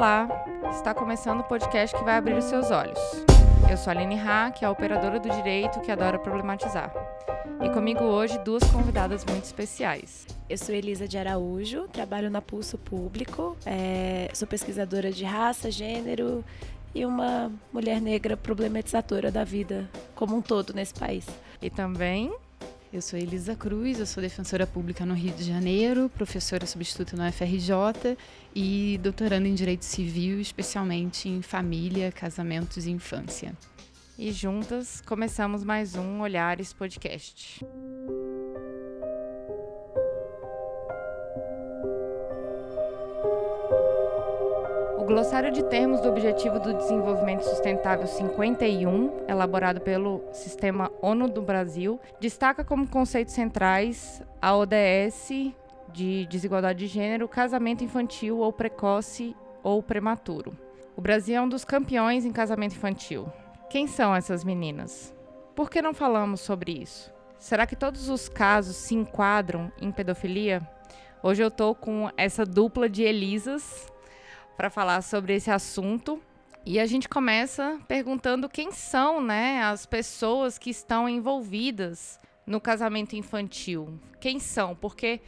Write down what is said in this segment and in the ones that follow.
Olá! Está começando o podcast que vai abrir os seus olhos. Eu sou a Aline Ha, que é a operadora do direito que adora problematizar. E comigo hoje duas convidadas muito especiais. Eu sou Elisa de Araújo, trabalho na Pulso Público, é, sou pesquisadora de raça, gênero e uma mulher negra problematizadora da vida como um todo nesse país. E também eu sou Elisa Cruz, eu sou defensora pública no Rio de Janeiro, professora substituta no FRJ e doutoranda em Direito Civil, especialmente em família, casamentos e infância. E juntas começamos mais um Olhares Podcast. Glossário de termos do Objetivo do Desenvolvimento Sustentável 51, elaborado pelo Sistema ONU do Brasil, destaca como conceitos centrais a ODS de desigualdade de gênero, casamento infantil ou precoce ou prematuro. O Brasil é um dos campeões em casamento infantil. Quem são essas meninas? Por que não falamos sobre isso? Será que todos os casos se enquadram em pedofilia? Hoje eu estou com essa dupla de Elisas para falar sobre esse assunto. E a gente começa perguntando quem são né, as pessoas que estão envolvidas no casamento infantil. Quem são? Porque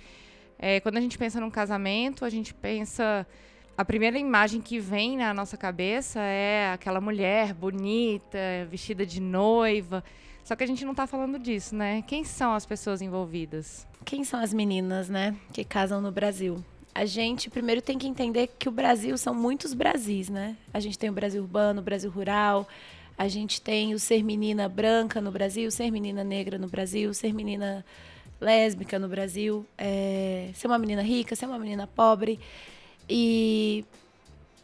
é, quando a gente pensa num casamento, a gente pensa. A primeira imagem que vem na nossa cabeça é aquela mulher bonita, vestida de noiva. Só que a gente não está falando disso, né? Quem são as pessoas envolvidas? Quem são as meninas, né, que casam no Brasil? A gente primeiro tem que entender que o Brasil são muitos Brasis, né? A gente tem o Brasil urbano, o Brasil rural, a gente tem o ser menina branca no Brasil, ser menina negra no Brasil, ser menina lésbica no Brasil, é, ser uma menina rica, ser uma menina pobre. E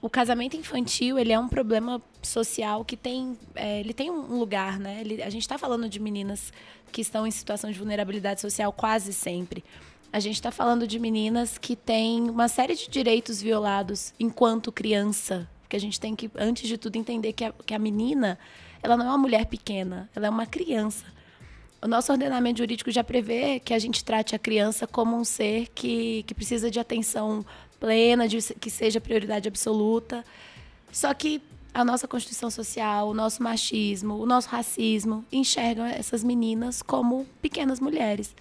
o casamento infantil ele é um problema social que tem é, ele tem um lugar né ele, a gente está falando de meninas que estão em situação de vulnerabilidade social quase sempre a gente está falando de meninas que têm uma série de direitos violados enquanto criança. Porque a gente tem que, antes de tudo, entender que a, que a menina ela não é uma mulher pequena, ela é uma criança. O nosso ordenamento jurídico já prevê que a gente trate a criança como um ser que, que precisa de atenção plena, de que seja prioridade absoluta. Só que a nossa Constituição Social, o nosso machismo, o nosso racismo enxergam essas meninas como pequenas mulheres.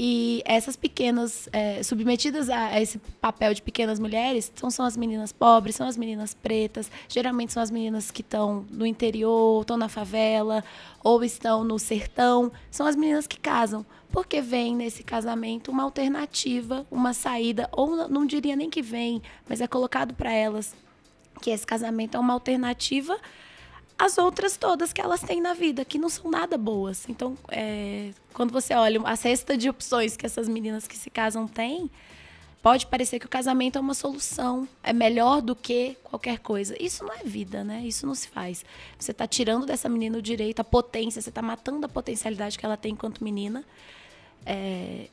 E essas pequenas, é, submetidas a, a, esse papel de pequenas mulheres, são, são as meninas pobres, são as meninas pretas, geralmente são as meninas que estão no interior, estão na favela, ou estão no sertão, são as meninas que casam, porque vem nesse casamento uma alternativa, uma saída, ou não diria nem que vem, mas é colocado para elas que esse casamento é uma alternativa as outras todas que elas têm na vida, que não são nada boas. Então, é, quando você olha a cesta de opções que essas meninas que se casam têm, pode parecer que o casamento é uma solução, é melhor do que qualquer coisa. Isso não é vida, né? Isso não se faz. Você está tirando dessa menina o direito, a potência, você está matando a potencialidade que ela tem enquanto menina. É,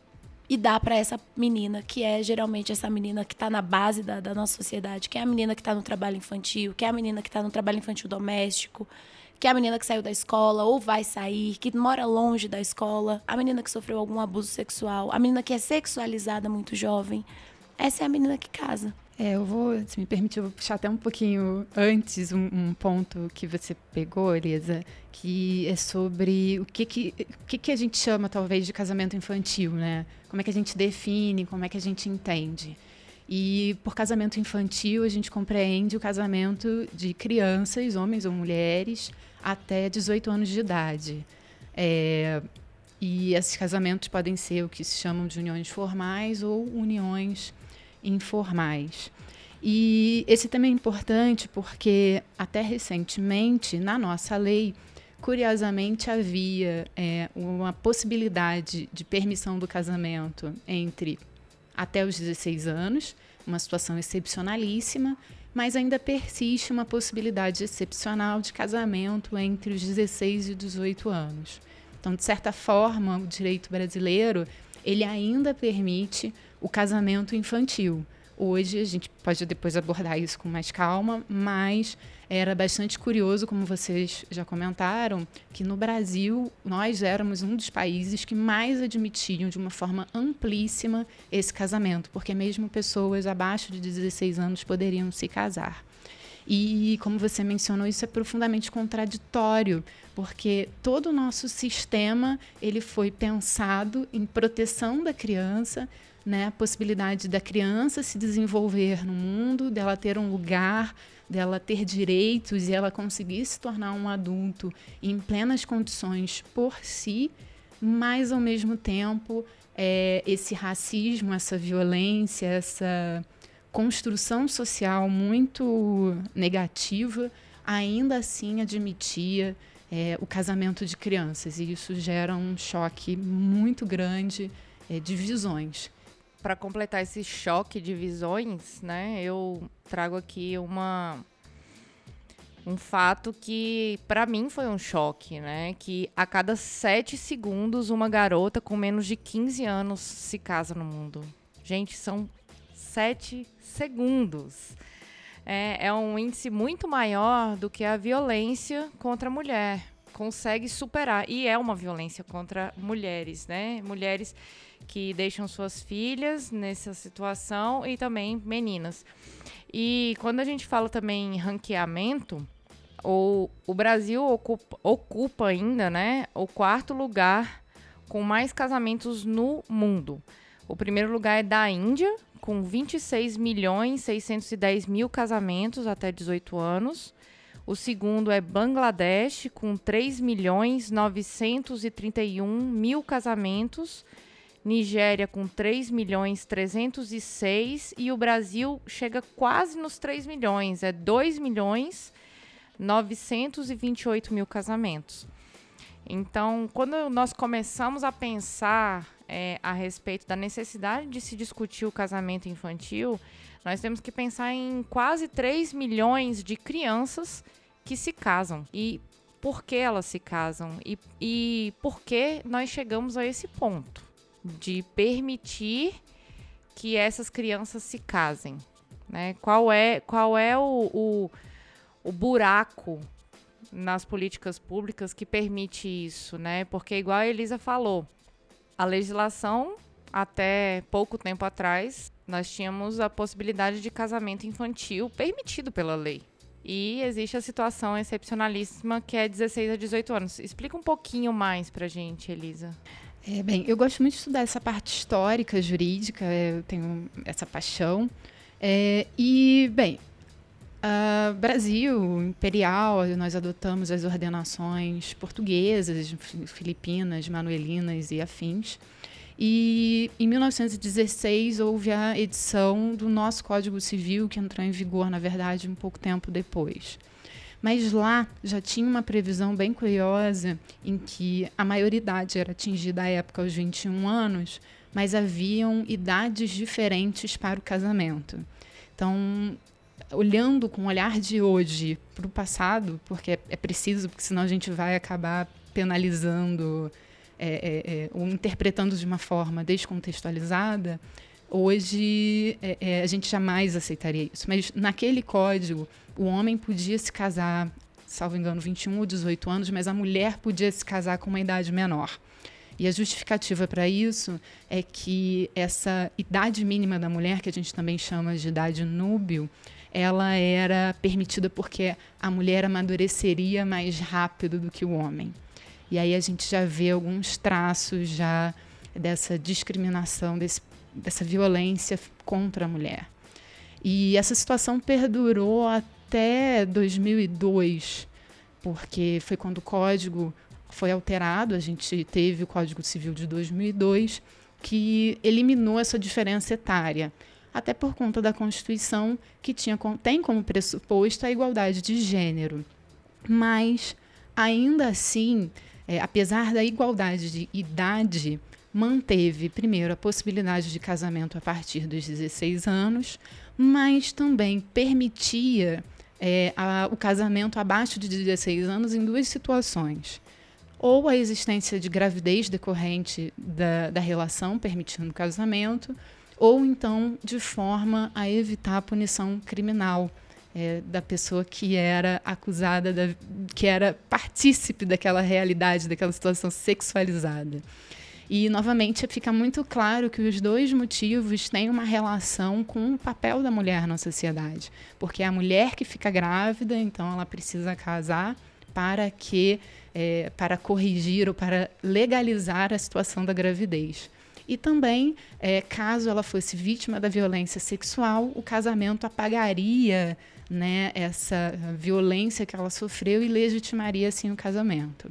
e dá para essa menina, que é geralmente essa menina que está na base da, da, nossa sociedade, que é a menina que está no trabalho infantil, que é a menina que está no trabalho infantil doméstico, que é a menina que saiu da escola ou vai sair, que mora longe da escola, a menina que sofreu algum abuso sexual, a menina que é sexualizada muito jovem. Essa é a menina que casa. É, eu vou, se me permitir, eu vou puxar até um pouquinho antes um, um, ponto que você pegou, Elisa, que é sobre o que que, o que que a gente chama, talvez, de casamento infantil, né? Como é que a gente define, como é que a gente entende. E por casamento infantil, a gente compreende o casamento de crianças, homens ou mulheres, até 18 anos de idade. É, e esses casamentos podem ser o que se chamam de uniões formais ou uniões informais. E esse tema é importante porque, até recentemente, na nossa lei, curiosamente havia é, uma possibilidade de permissão do casamento entre até os 16 anos, uma situação excepcionalíssima, mas ainda persiste uma possibilidade excepcional de casamento entre os 16 e 18 anos. Então, de certa forma, o direito brasileiro ele ainda permite o casamento infantil, Hoje, a gente pode depois abordar isso com mais calma, mas era bastante curioso, como vocês já comentaram, que no Brasil nós éramos um dos países que mais admitiam de uma forma amplíssima esse casamento, porque mesmo pessoas abaixo de 16 anos poderiam se casar. E, como você mencionou, isso é profundamente contraditório, porque todo o nosso sistema ele foi pensado em proteção da criança, né, a possibilidade da criança se desenvolver no mundo, dela ter um lugar, dela ter direitos e ela conseguir se tornar um adulto em plenas condições por si, mas ao mesmo tempo é, esse racismo, essa violência, essa construção social muito negativa, ainda assim admitia é, o casamento de crianças. E isso gera um choque muito grande é, de visões para completar esse choque de visões, né, eu trago aqui uma um fato que para mim foi um choque, né? Que a cada sete segundos uma garota com menos de 15 anos se casa no mundo. Gente, são sete segundos. É, é um índice muito maior do que a violência contra a mulher. Consegue superar. E é uma violência contra mulheres, né? Mulheres que deixam suas filhas nessa situação e também meninas. E quando a gente fala também em ranqueamento, o, Brasil ocupa, ocupa ainda né, o quarto lugar com mais casamentos no mundo. O primeiro lugar é da Índia, com 26 milhões 610 mil casamentos até 18 anos. O segundo é Bangladesh, com 3 milhões 931 mil casamentos Nigéria com 3 milhões 306 e o Brasil chega quase nos 3 milhões, é 2 milhões 928 mil casamentos. Então, quando nós começamos a pensar é, a respeito da necessidade de se discutir o casamento infantil, nós temos que pensar em quase 3 milhões de crianças que se casam. E por que elas se casam? E, e por que nós chegamos a esse ponto? De permitir que essas crianças se casem. Né? Qual é, qual é o, o, o buraco nas políticas públicas que permite isso, né? Porque igual a Elisa falou, a legislação até pouco tempo atrás nós tínhamos a possibilidade de casamento infantil permitido pela lei. E existe a situação excepcionalíssima que é 16 a 18 anos. Explica um pouquinho mais pra gente, Elisa. É, bem, eu gosto muito de estudar essa parte histórica, jurídica, eu tenho essa paixão. É, e, bem, uh, Brasil imperial, nós adotamos as ordenações portuguesas, filipinas, manuelinas e afins. E em 1916 houve a edição do nosso Código Civil, que entrou em vigor, na verdade, um pouco tempo depois. Mas lá já tinha uma previsão bem curiosa em que a maioridade era atingida à época aos 21 anos, mas haviam idades diferentes para o casamento. Então, olhando com o olhar de hoje para o passado, porque é, é, preciso, porque senão a gente vai acabar penalizando é, é, é ou interpretando de uma forma descontextualizada, hoje é, é, a gente jamais aceitaria isso. Mas naquele código o homem podia se casar, salvo engano, 21 ou 18 anos, mas a mulher podia se casar com uma idade menor. E a justificativa para isso é que essa idade mínima da mulher, que a gente também chama de idade núbio, ela era permitida porque a mulher amadureceria mais rápido do que o homem. E aí a gente já vê alguns traços já dessa discriminação, desse, dessa violência contra a mulher. E essa situação perdurou até até 2002, porque foi quando o código foi alterado, a gente teve o Código Civil de 2002, que eliminou essa diferença etária, até por conta da Constituição, que tinha, tem como pressuposto a igualdade de gênero. Mas, ainda assim, é, apesar da igualdade de idade, manteve, primeiro, a possibilidade de casamento a partir dos 16 anos, mas também permitia é, a, o casamento abaixo de 16 anos em duas situações. Ou a existência de gravidez decorrente da, da relação permitindo o casamento, ou então de forma a evitar a punição criminal. É, da pessoa que era acusada, da, que era partícipe daquela realidade, daquela situação sexualizada. E, novamente, fica muito claro que os dois motivos têm uma relação com o papel da mulher na sociedade. Porque é a mulher que fica grávida, então ela precisa casar para que é, para corrigir ou para legalizar a situação da gravidez. E também, é, caso ela fosse vítima da violência sexual, o casamento apagaria né, essa violência que ela sofreu e legitimaria assim o casamento.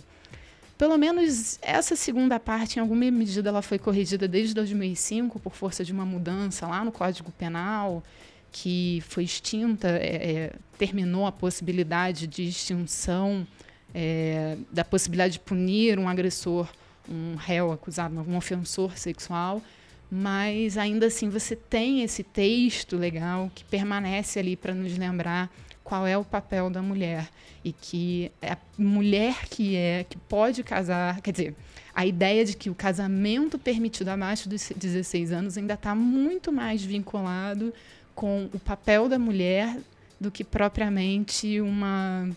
Pelo menos essa segunda parte, em alguma medida, ela foi corrigida desde 2005 por força de uma mudança lá no Código Penal, que foi extinta, é, é, terminou a possibilidade de extinção é, da possibilidade de punir um agressor, um réu acusado, um ofensor sexual, mas ainda assim você tem esse texto legal que permanece ali para nos lembrar qual é o papel da mulher e que é a mulher que é que pode casar, quer dizer, a ideia de que o casamento permitido abaixo dos 16 anos ainda está muito mais vinculado com o papel da mulher do que propriamente uma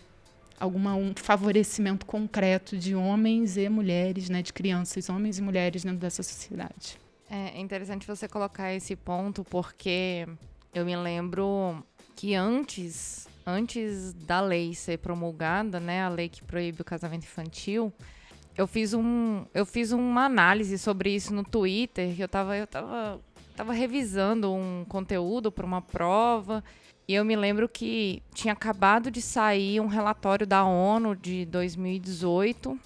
alguma um favorecimento concreto de homens e mulheres, né, de crianças, homens e mulheres dentro dessa sociedade. É interessante você colocar esse ponto porque eu me lembro que antes antes da lei ser promulgada, né, a lei que proíbe o casamento infantil, eu fiz um eu fiz uma análise sobre isso no Twitter, eu estava eu tava tava revisando um conteúdo para uma prova e eu me lembro que tinha acabado de sair um relatório da ONU de 2018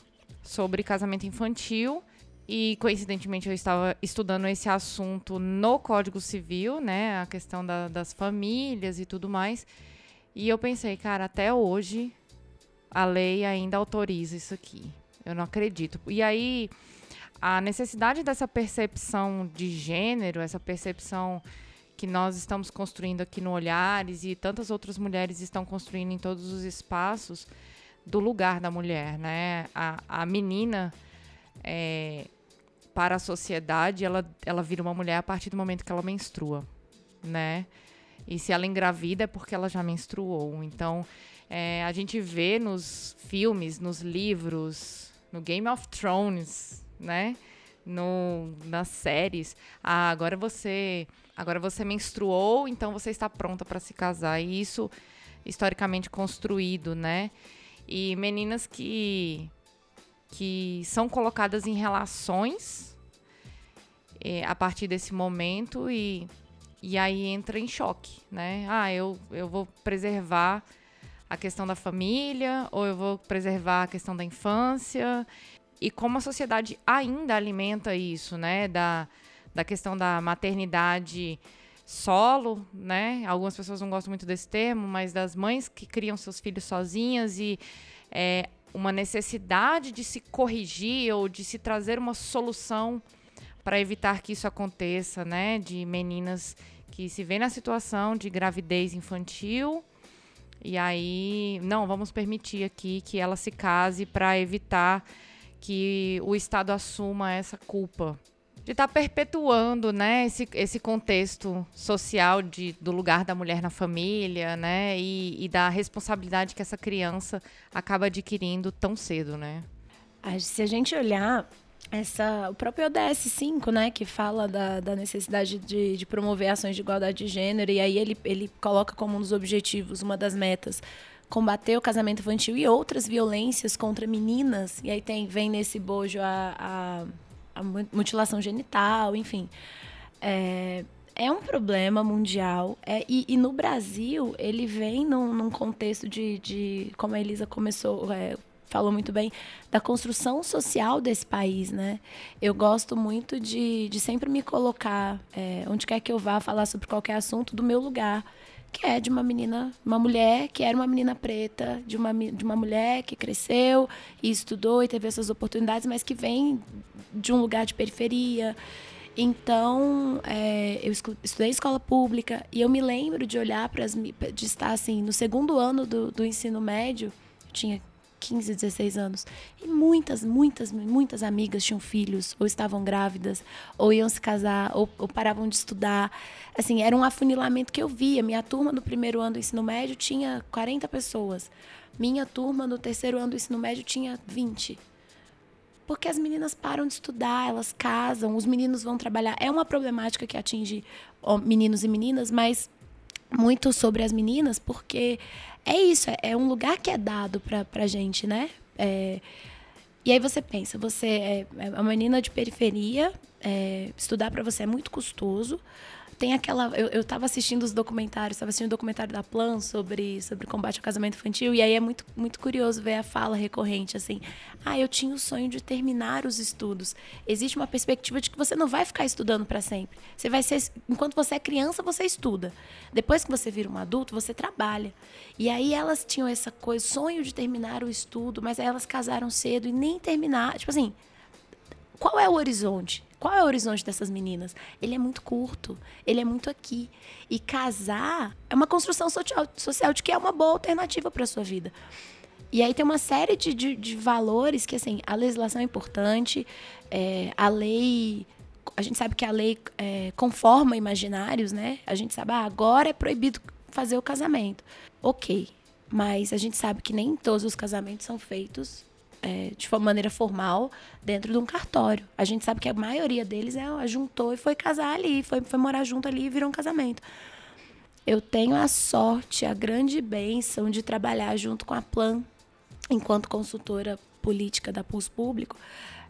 sobre casamento infantil e coincidentemente eu estava estudando esse assunto no Código Civil, né, a questão da, das famílias e tudo mais. E eu pensei, cara, até hoje a lei ainda autoriza isso aqui. Eu não acredito. E aí a necessidade dessa percepção de gênero, essa percepção que nós estamos construindo aqui no Olhares e tantas outras mulheres estão construindo em todos os espaços do lugar da mulher, né? A, a menina é, para a sociedade, ela, ela vira uma mulher a partir do momento que ela menstrua, né? E se ela engravida é porque ela já menstruou. Então, é, a gente vê nos filmes, nos livros, no Game of Thrones, né? No, nas séries. Ah, agora você, agora você menstruou, então você está pronta para se casar. E isso historicamente construído, né? E meninas que que são colocadas em relações é, a partir desse momento e e aí entra em choque, né? Ah, eu, eu vou preservar a questão da família, ou eu vou preservar a questão da infância. E como a sociedade ainda alimenta isso, né? Da, da questão da maternidade solo, né? Algumas pessoas não gostam muito desse termo, mas das mães que criam seus filhos sozinhas e é, uma necessidade de se corrigir ou de se trazer uma solução para evitar que isso aconteça, né? De meninas que se vê na situação de gravidez infantil e aí, não, vamos permitir aqui que ela se case para evitar que o Estado assuma essa culpa de estar tá perpetuando, né, esse, esse contexto social de, do lugar da mulher na família, né, e, e da responsabilidade que essa criança acaba adquirindo tão cedo, né. Se a gente olhar essa, o próprio ODS 5, né, que fala da, da necessidade de, de, promover ações de igualdade de gênero, e aí ele, ele coloca como um dos objetivos, uma das metas, combater o casamento infantil e outras violências contra meninas, e aí tem, vem nesse bojo a, a, a mutilação genital, enfim. É, é um problema mundial, é, e, e, no Brasil ele vem num, num contexto de, de, como a Elisa começou, é, falou muito bem, da construção social desse país, né? Eu gosto muito de, de sempre me colocar, é, onde quer que eu vá falar sobre qualquer assunto, do meu lugar, que é de uma menina, uma mulher que era uma menina preta, de uma, de uma mulher que cresceu e estudou e teve essas oportunidades, mas que vem de um lugar de periferia. Então, é, eu estudei escola pública e eu me lembro de olhar para as. de estar assim, no segundo ano do, do ensino médio, eu tinha 15, 16 anos. E muitas, muitas, muitas amigas tinham filhos, ou estavam grávidas, ou iam se casar, ou, ou paravam de estudar. Assim, era um afunilamento que eu via. Minha turma no primeiro ano do ensino médio tinha 40 pessoas. Minha turma no terceiro ano do ensino médio tinha 20 porque as meninas param de estudar, elas casam, os meninos vão trabalhar. É uma problemática que atinge meninos e meninas, mas muito sobre as meninas, porque é isso, é, é um lugar que é dado pra, pra gente, né? É, e aí você pensa, você é, é uma menina de periferia, é, estudar para você é muito custoso, tem aquela. Eu, eu tava assistindo os documentários, estava assistindo o documentário da Plan sobre, sobre combate ao casamento infantil, e aí é muito, muito curioso ver a fala recorrente, assim. Ah, eu tinha o sonho de terminar os estudos. Existe uma perspectiva de que você não vai ficar estudando para sempre. Você vai ser. Enquanto você é criança, você estuda. Depois que você vira um adulto, você trabalha. E aí elas tinham essa coisa, sonho de terminar o estudo, mas aí elas casaram cedo e nem terminar. Tipo assim, qual é o horizonte? Qual é o horizonte dessas meninas? Ele é muito curto, ele é muito aqui. E casar é uma construção social, de que é uma boa alternativa para sua vida. E aí tem uma série de, de, de, valores que, assim, a legislação é importante, é, a lei. A gente sabe que a lei é, conforma imaginários, né? A gente sabe, ah, agora é proibido fazer o casamento. Ok, mas a gente sabe que nem todos os casamentos são feitos é, de maneira formal dentro de um cartório. A gente sabe que a maioria deles é, juntou e foi casar ali, foi, foi morar junto ali e virou um casamento. Eu tenho a sorte, a grande bênção de trabalhar junto com a Plan, enquanto consultora política da Pulso Público,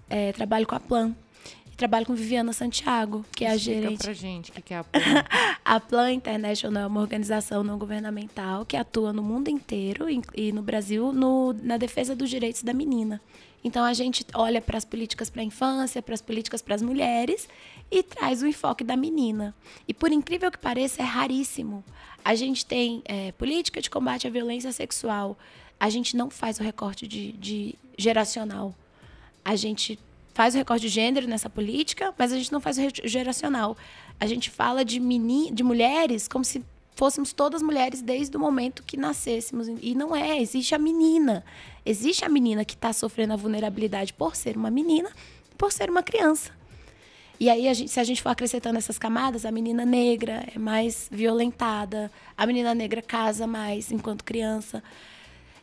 é, trabalho com a Plan trabalho com Viviana Santiago, que é a gerente. pra gente o que, que é a Plan. a Plan International é uma organização não governamental que atua no mundo inteiro e no Brasil no, na defesa dos direitos da menina. Então a gente olha para as políticas para a infância, para as políticas para as mulheres e traz o enfoque da menina. E por incrível que pareça, é raríssimo. A gente tem é, política de combate à violência sexual. A gente não faz o recorte de, de geracional. A gente faz o recorte de gênero nessa política, mas a gente não faz o geracional. A gente fala de, meni, de mulheres como se fôssemos todas mulheres desde o momento que nascêssemos. E não é, existe a menina. Existe a menina que está sofrendo a vulnerabilidade por ser uma menina, por ser uma criança. E aí, a gente, se a gente for acrescentando essas camadas, a menina negra é mais violentada, a menina negra casa mais enquanto criança.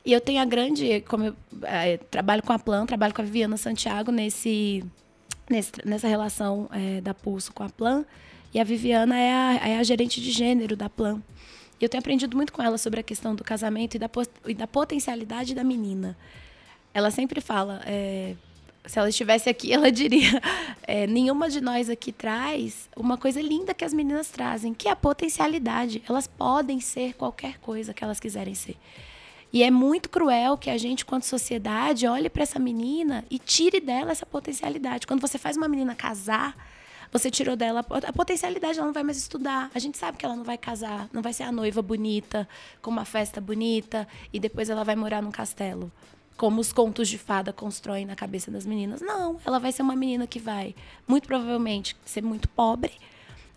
E eu tenho a grande, como eu é, trabalho com a Plan, trabalho com a Viviana Santiago nesse, nesse nessa relação é, da Pulso com a Plan. E a Viviana é a, é a gerente de gênero da Plan. E eu tenho aprendido muito com ela sobre a questão do casamento e da, e da potencialidade da menina. Ela sempre fala, é, se ela estivesse aqui, ela diria: é, nenhuma de nós aqui traz uma coisa linda que as meninas trazem, que é a potencialidade. Elas podem ser qualquer coisa que elas quiserem ser. E é muito cruel que a gente, quanto sociedade, olhe para essa menina e tire dela essa potencialidade. Quando você faz uma menina casar, você tirou dela a potencialidade, ela não vai mais estudar. A gente sabe que ela não vai casar, não vai ser a noiva bonita, com uma festa bonita, e depois ela vai morar num castelo. Como os contos de fada constroem na cabeça das meninas. Não, ela vai ser uma menina que vai, muito provavelmente, ser muito pobre,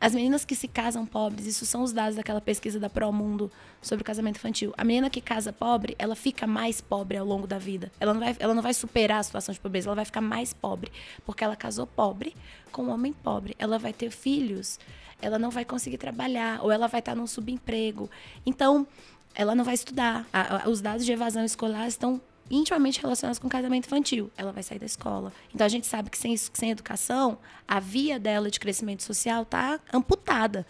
as meninas que se casam pobres, isso são os dados daquela pesquisa da Promundo sobre o casamento infantil. A menina que casa pobre, ela fica mais pobre ao longo da vida. Ela não vai, ela não vai superar a situação de pobreza, ela vai ficar mais pobre, porque ela casou pobre com um homem pobre. Ela vai ter filhos, ela não vai conseguir trabalhar, ou ela vai estar num subemprego. Então, ela não vai estudar. A, a, os dados de evasão escolar estão intimamente relacionadas com casamento infantil. Ela vai sair da escola. Então a gente sabe que sem, sem educação, a via dela de crescimento social está amputada.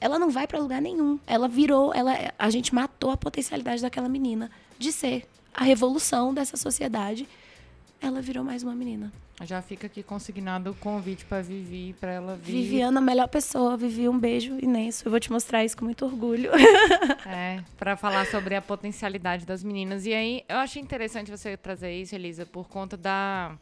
Ela não vai para lugar nenhum. Ela virou, ela, a gente matou a potencialidade daquela menina de ser a revolução dessa sociedade. Ela virou mais uma menina. Já fica aqui consignado o convite para Vivi, para ela vir. Viviana, a melhor pessoa. Vivi, um beijo imenso. Eu vou te mostrar isso com muito orgulho. é, para falar sobre a potencialidade das meninas. E aí, eu achei interessante você trazer isso, Elisa, por conta da.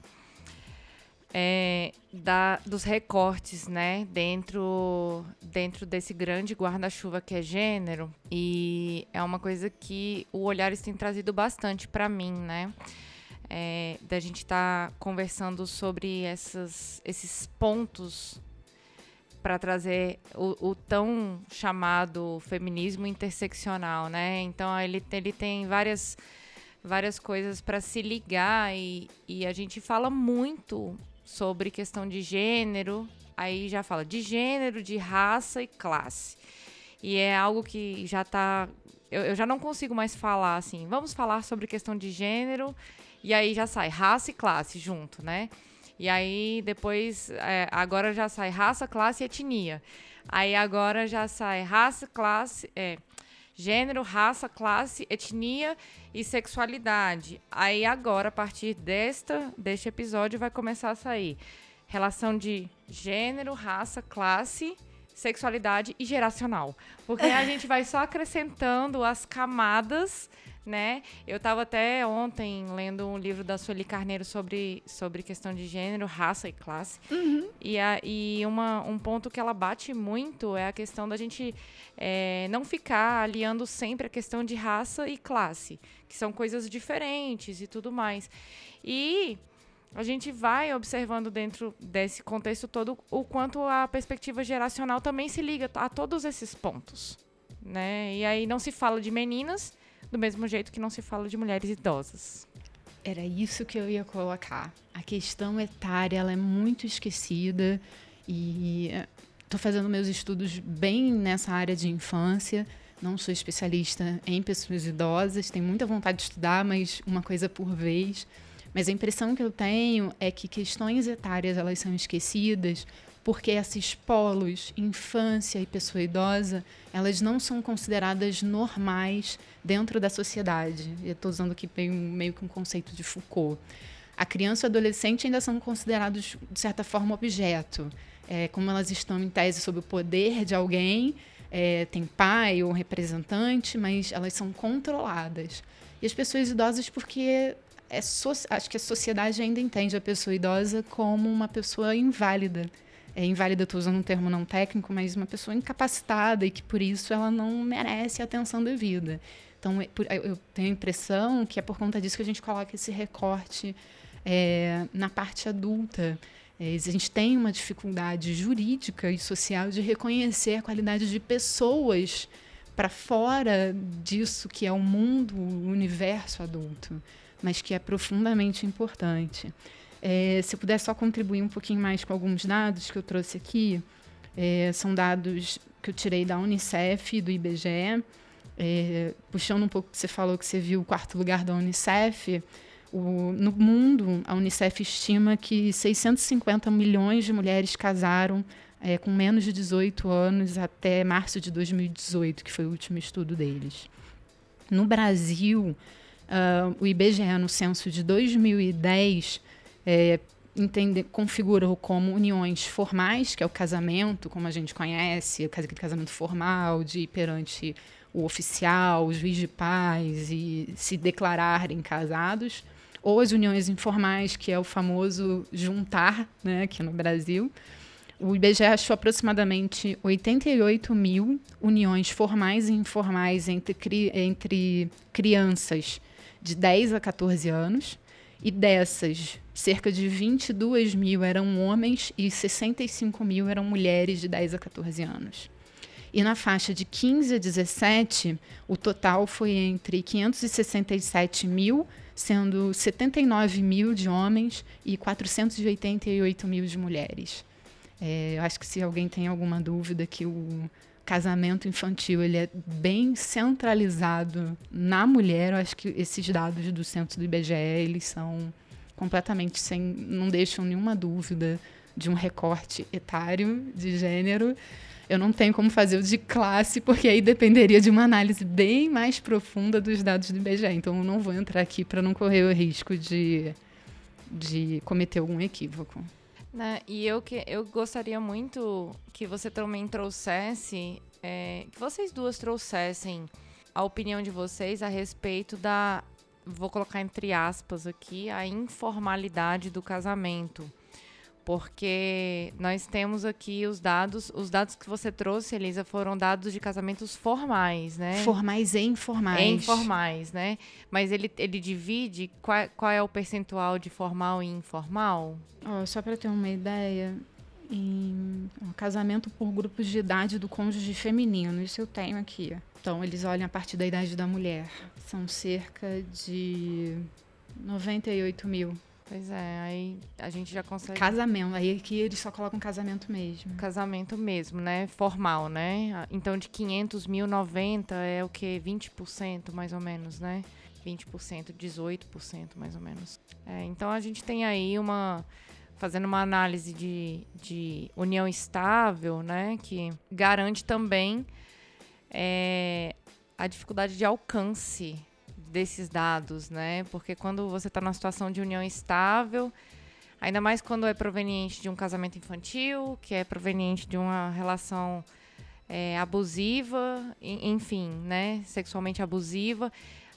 É, da, dos recortes, né, dentro, dentro desse grande guarda-chuva que é gênero. E é uma coisa que o Olhares tem trazido bastante para mim, né? É, da gente estar tá conversando sobre essas, esses pontos para trazer o, o, tão chamado feminismo interseccional, né? Então ele, ele tem várias várias coisas para se ligar e, e a gente fala muito sobre questão de gênero, aí já fala de gênero, de raça e classe. E é algo que já está eu, eu, já não consigo mais falar assim, vamos falar sobre questão de gênero, e aí já sai raça e classe junto, né? E aí depois, é, agora já sai raça, classe e etnia. Aí agora já sai raça, classe, é, gênero, raça, classe, etnia e sexualidade. Aí agora, a partir desta, deste episódio, vai começar a sair relação de gênero, raça, classe, sexualidade e geracional. Porque a gente vai só acrescentando as camadas né? Eu estava até ontem lendo um livro da Sueli Carneiro sobre, sobre questão de gênero, raça e classe. Uhum. E, a, e uma, um ponto que ela bate muito é a questão da gente é, não ficar aliando sempre a questão de raça e classe, que são coisas diferentes e tudo mais. E a gente vai observando dentro desse contexto todo o quanto a perspectiva geracional também se liga a todos esses pontos. Né? E aí não se fala de meninas, do mesmo jeito que não se fala de mulheres idosas. Era isso que eu ia colocar. A questão etária ela é muito esquecida e estou fazendo meus estudos bem nessa área de infância. Não sou especialista em pessoas idosas, tenho muita vontade de estudar, mas uma coisa por vez. Mas a impressão que eu tenho é que questões etárias elas são esquecidas porque esses polos, infância e pessoa idosa, elas não são consideradas normais dentro da sociedade. Eu estou usando aqui meio, meio que um conceito de Foucault. A criança e o adolescente ainda são considerados, de certa forma, objeto. É, como elas estão em tese sob o poder de alguém, é, tem pai ou representante, mas elas são controladas. E as pessoas idosas, porque é so, acho que a sociedade ainda entende a pessoa idosa como uma pessoa inválida é, inválida, estou usando um termo não técnico, mas uma pessoa incapacitada e que por isso ela não merece a atenção devida. Então, é eu tenho a impressão que é por conta disso que a gente coloca esse recorte é, na parte adulta. É, a gente tem uma dificuldade jurídica e social de reconhecer a qualidade de pessoas para fora disso que é o mundo, o universo adulto, mas que é profundamente importante. É, se eu puder só contribuir um pouquinho mais com alguns dados que eu trouxe aqui, é, são dados que eu tirei da Unicef e do IBGE. É, puxando um pouco que você falou que você viu o quarto lugar da Unicef, o, no mundo, a Unicef estima que 650 milhões de mulheres casaram é, com menos de 18 anos até março de 2018, que foi o último estudo deles. No Brasil, uh, o IBGE, no censo de 2010, é, entende, configura como uniões formais, que é o casamento, como a gente conhece, aquele casamento formal, de perante o oficial, o juiz de paz e se declararem casados, ou as uniões informais, que é o famoso juntar, né, aqui no Brasil. O IBGE achou aproximadamente 88 mil uniões formais e informais entre, entre crianças de 10 a 14 anos, e dessas, cerca de 22 mil eram homens e 65 mil eram mulheres de 10 a 14 anos. E na faixa de 15 a 17, o total foi entre 567 mil, sendo 79 mil de homens e 488 mil de mulheres. É, eu acho que se alguém tem alguma dúvida que o casamento infantil ele é bem centralizado na mulher. Eu acho que esses dados do centro do IBGE eles são completamente sem, não deixam nenhuma dúvida de um recorte etário de gênero. Eu não tenho como fazer o de classe, porque aí dependeria de uma análise bem mais profunda dos dados do IBGE. Então, eu não vou entrar aqui para não correr o risco de, de cometer algum equívoco. Né? E eu, que, eu gostaria muito que você também trouxesse, é, que vocês duas trouxessem a opinião de vocês a respeito da, vou colocar entre aspas aqui, a informalidade do casamento porque nós temos aqui os dados, os dados que você trouxe, Elisa, foram dados de casamentos formais, né? Formais e informais. E informais, né? Mas ele, ele divide qual, qual é o percentual de formal e informal? Oh, só para ter uma ideia, em um casamento por grupos de idade do cônjuge feminino. Isso eu tenho aqui. Então, eles olham a partir da idade da mulher. São cerca de 98 mil. Pois é, aí a gente já consegue. Casamento, aí aqui eles só colocam casamento mesmo. Casamento mesmo, né? Formal, né? Então de 500 mil, 90 é o que? 20% mais ou menos, né? 20%, 18% mais ou menos. É, então a gente tem aí uma. Fazendo uma análise de, de união estável, né? Que garante também é, a dificuldade de alcance desses dados, né? Porque quando você está numa situação de união estável, ainda mais quando é proveniente de um casamento infantil, que é proveniente de uma relação é, abusiva, enfim, né? Sexualmente abusiva,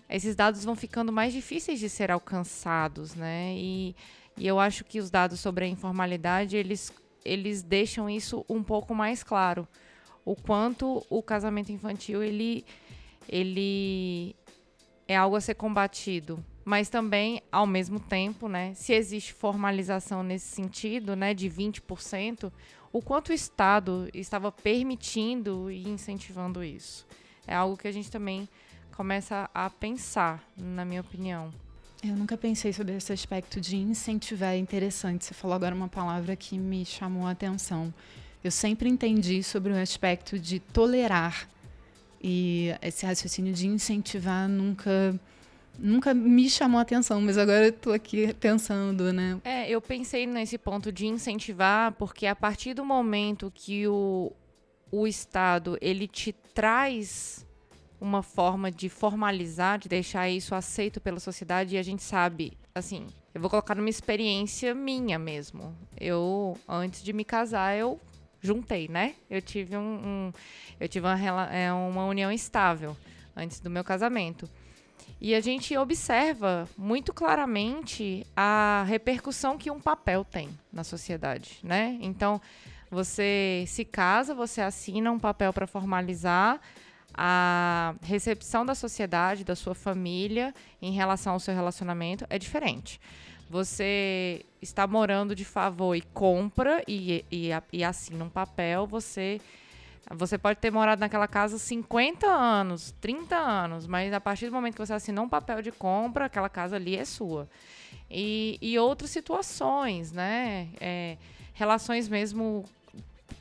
esses dados vão ficando mais difíceis de ser alcançados, né? E, e eu acho que os dados sobre a informalidade, eles, eles deixam isso um pouco mais claro. O quanto o casamento infantil, ele, ele é algo a ser combatido. Mas também, ao mesmo tempo, né, se existe formalização nesse sentido, né, de 20%, o quanto o Estado estava permitindo e incentivando isso. É algo que a gente também começa a pensar, na minha opinião. Eu nunca pensei sobre esse aspecto de incentivar. É interessante. Você falou agora uma palavra que me chamou a atenção. Eu sempre entendi sobre o aspecto de tolerar e esse raciocínio de incentivar nunca nunca me chamou a atenção, mas agora eu tô aqui pensando, né? É, eu pensei nesse ponto de incentivar, porque a partir do momento que o, o Estado ele te traz uma forma de formalizar, de deixar isso aceito pela sociedade, e a gente sabe, assim, eu vou colocar numa experiência minha mesmo. Eu, antes de me casar, eu juntei, né? Eu tive um, um eu tive uma, é, uma união estável antes do meu casamento. E a gente observa muito claramente a repercussão que um papel tem na sociedade, né? Então, você se casa, você assina um papel para formalizar a recepção da sociedade, da sua família em relação ao seu relacionamento é diferente você está morando de favor e compra e, e, e assina um papel, você você pode ter morado naquela casa 50 anos, 30 anos, mas a partir do momento que você assinou um papel de compra, aquela casa ali é sua. E, e outras situações, né? É, relações mesmo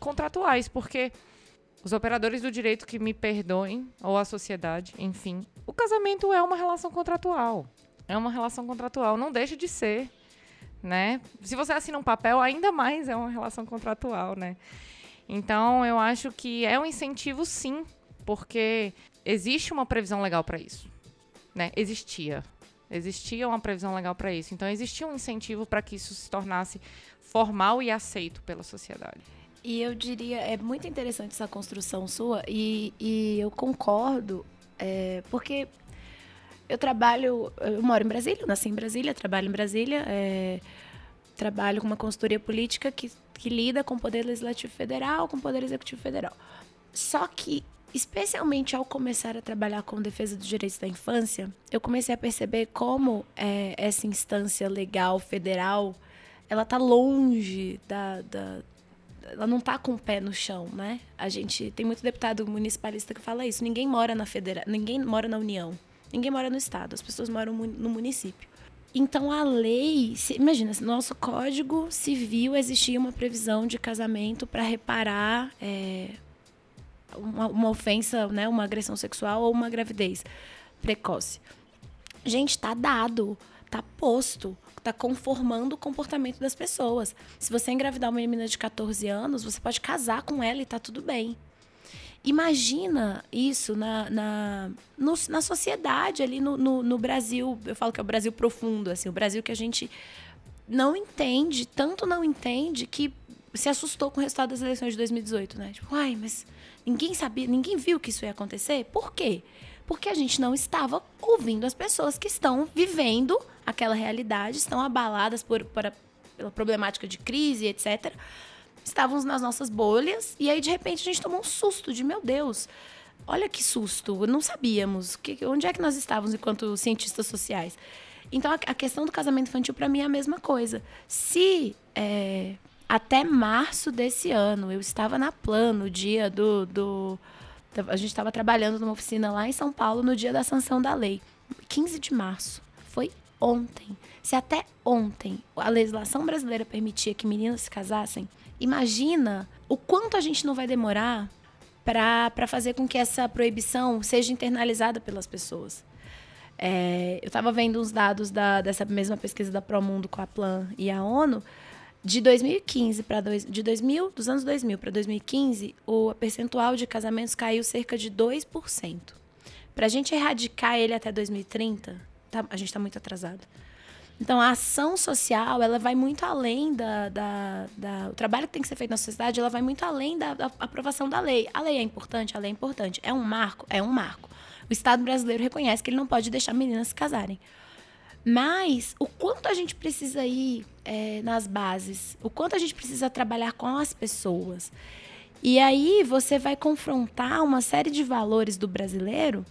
contratuais, porque os operadores do direito que me perdoem, ou a sociedade, enfim, o casamento é uma relação contratual. É uma relação contratual, não deixa de ser, né? Se você assina um papel, ainda mais é uma relação contratual, né? Então, eu acho que é um incentivo sim, porque existe uma previsão legal para isso, né? Existia. Existia uma previsão legal para isso. Então, existia um incentivo para que isso se tornasse formal e aceito pela sociedade. E eu diria, é muito interessante essa construção sua, e, e eu concordo, é, porque eu trabalho, eu moro em Brasília, nasci em Brasília, trabalho em Brasília, é, trabalho com uma consultoria política que, que lida com o Poder Legislativo Federal, com o Poder Executivo Federal. Só que, especialmente ao começar a trabalhar com defesa dos direitos da infância, eu comecei a perceber como é, essa instância legal federal, ela está longe da, da ela não está com o pé no chão, né? A gente tem muito deputado municipalista que fala isso. Ninguém mora na federa, ninguém mora na União. Ninguém mora no estado, as pessoas moram no município. Então a lei, imagina, no nosso código civil existia uma previsão de casamento para reparar é, uma, uma, ofensa, né, uma agressão sexual ou uma gravidez precoce. Gente, está dado, está posto, está conformando o comportamento das pessoas. Se você engravidar uma menina de 14 anos, você pode casar com ela e está tudo bem. Imagina isso na, na, no, na sociedade ali no, no, no, Brasil. Eu falo que é o Brasil profundo, assim, o Brasil que a gente não entende, tanto não entende que se assustou com o resultado das eleições de 2018, né? Tipo, ai, mas ninguém sabia, ninguém viu que isso ia acontecer. Por quê? Porque a gente não estava ouvindo as pessoas que estão vivendo aquela realidade, estão abaladas por, por a, pela problemática de crise, etc estávamos nas nossas bolhas e aí de repente a gente tomou um susto de meu Deus. Olha que susto, não sabíamos que, onde é que nós estávamos enquanto cientistas sociais. Então a, a questão do casamento infantil para mim é a mesma coisa. Se é, até março desse ano. Eu estava na plano, no dia do. do a gente estava trabalhando numa oficina lá em São Paulo no dia da sanção da lei. 15 de março. Foi ontem. Se até ontem a legislação brasileira permitia que meninas se casassem, imagina o quanto a gente não vai demorar para fazer com que essa proibição seja internalizada pelas pessoas. É, eu estava vendo uns dados da, dessa mesma pesquisa da Promundo com a Plan e a ONU. De 2015 para de 2000, dos anos 2000 para 2015, o percentual de casamentos caiu cerca de 2%. Para a gente erradicar ele até 2030, tá, a gente está muito atrasado. Então, a ação social, ela vai muito além da, da, da, O trabalho que tem que ser feito na sociedade, ela vai muito além da, da aprovação da lei. A lei é importante? A lei é importante. É um marco? É um marco. O Estado brasileiro reconhece que ele não pode deixar meninas se casarem. Mas o quanto a gente precisa ir é, nas bases, o quanto a gente precisa trabalhar com as pessoas. E aí você vai confrontar uma série de valores do brasileiro,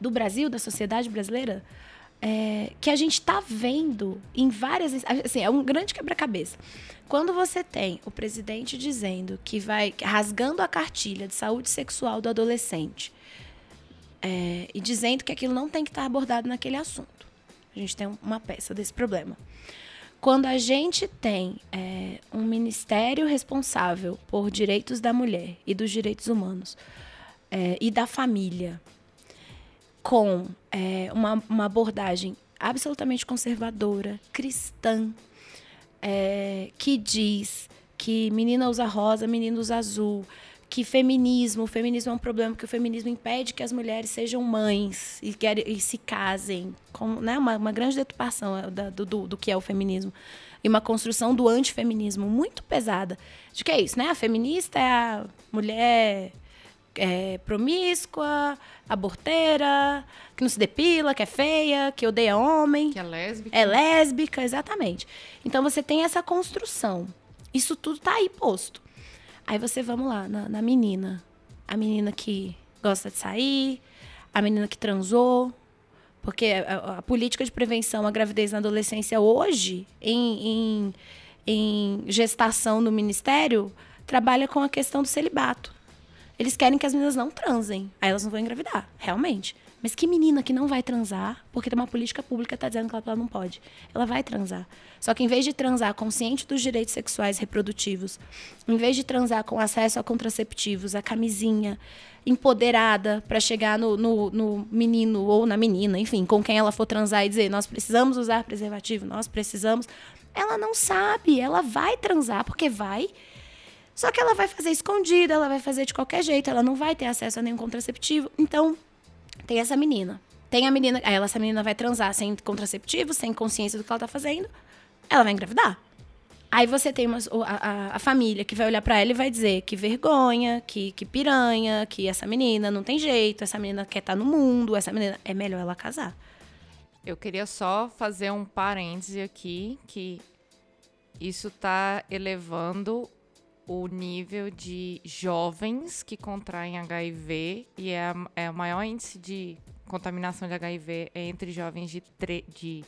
do Brasil, da sociedade brasileira, é, que a gente está vendo em várias. Assim, é um grande quebra-cabeça. Quando você tem o presidente dizendo que vai rasgando a cartilha de saúde sexual do adolescente é, e dizendo que aquilo não tem que estar abordado naquele assunto, a gente tem uma peça desse problema. Quando a gente tem é, um ministério responsável por direitos da mulher e dos direitos humanos é, e da família, com é, uma, uma, abordagem absolutamente conservadora, cristã, é, que diz que menina usa rosa, menino usa azul, que feminismo, o feminismo é um problema, porque o feminismo impede que as mulheres sejam mães e, querem, e se casem, com né, uma, uma grande deturpação é, da, do, do, do que é o feminismo e uma construção do antifeminismo muito pesada. De que é isso, né? A feminista é a mulher é, promíscua, aborteira, que não se depila, que é feia, que odeia homem. Que é lésbica. É lésbica, exatamente. Então você tem essa construção. Isso tudo tá aí posto. Aí você, vamos lá, na, na menina. A menina que gosta de sair, a menina que transou. Porque a, a, política de prevenção à gravidez na adolescência hoje, em, em, em gestação no ministério, trabalha com a questão do celibato. Eles querem que as meninas não transem. Aí elas não vão engravidar, realmente. Mas que menina que não vai transar, porque tem uma política pública que está dizendo que ela não pode. Ela vai transar. Só que em vez de transar consciente dos direitos sexuais reprodutivos, em vez de transar com acesso a contraceptivos, a camisinha, empoderada para chegar no, no, no, menino ou na menina, enfim, com quem ela for transar e dizer: nós precisamos usar preservativo, nós precisamos. Ela não sabe, ela vai transar, porque vai só que ela vai fazer escondida, ela vai fazer de qualquer jeito, ela não vai ter acesso a nenhum contraceptivo. Então, tem essa menina. Tem a menina, aí essa menina vai transar sem contraceptivo, sem consciência do que ela tá fazendo, ela vai engravidar. Aí você tem uma, a, a, família que vai olhar para ela e vai dizer que vergonha, que, que piranha, que essa menina não tem jeito, essa menina quer estar tá no mundo, essa menina é melhor ela casar. Eu queria só fazer um parêntese aqui que isso está elevando o nível de jovens que contraem HIV e é, é o maior índice de contaminação de HIV é entre jovens de, de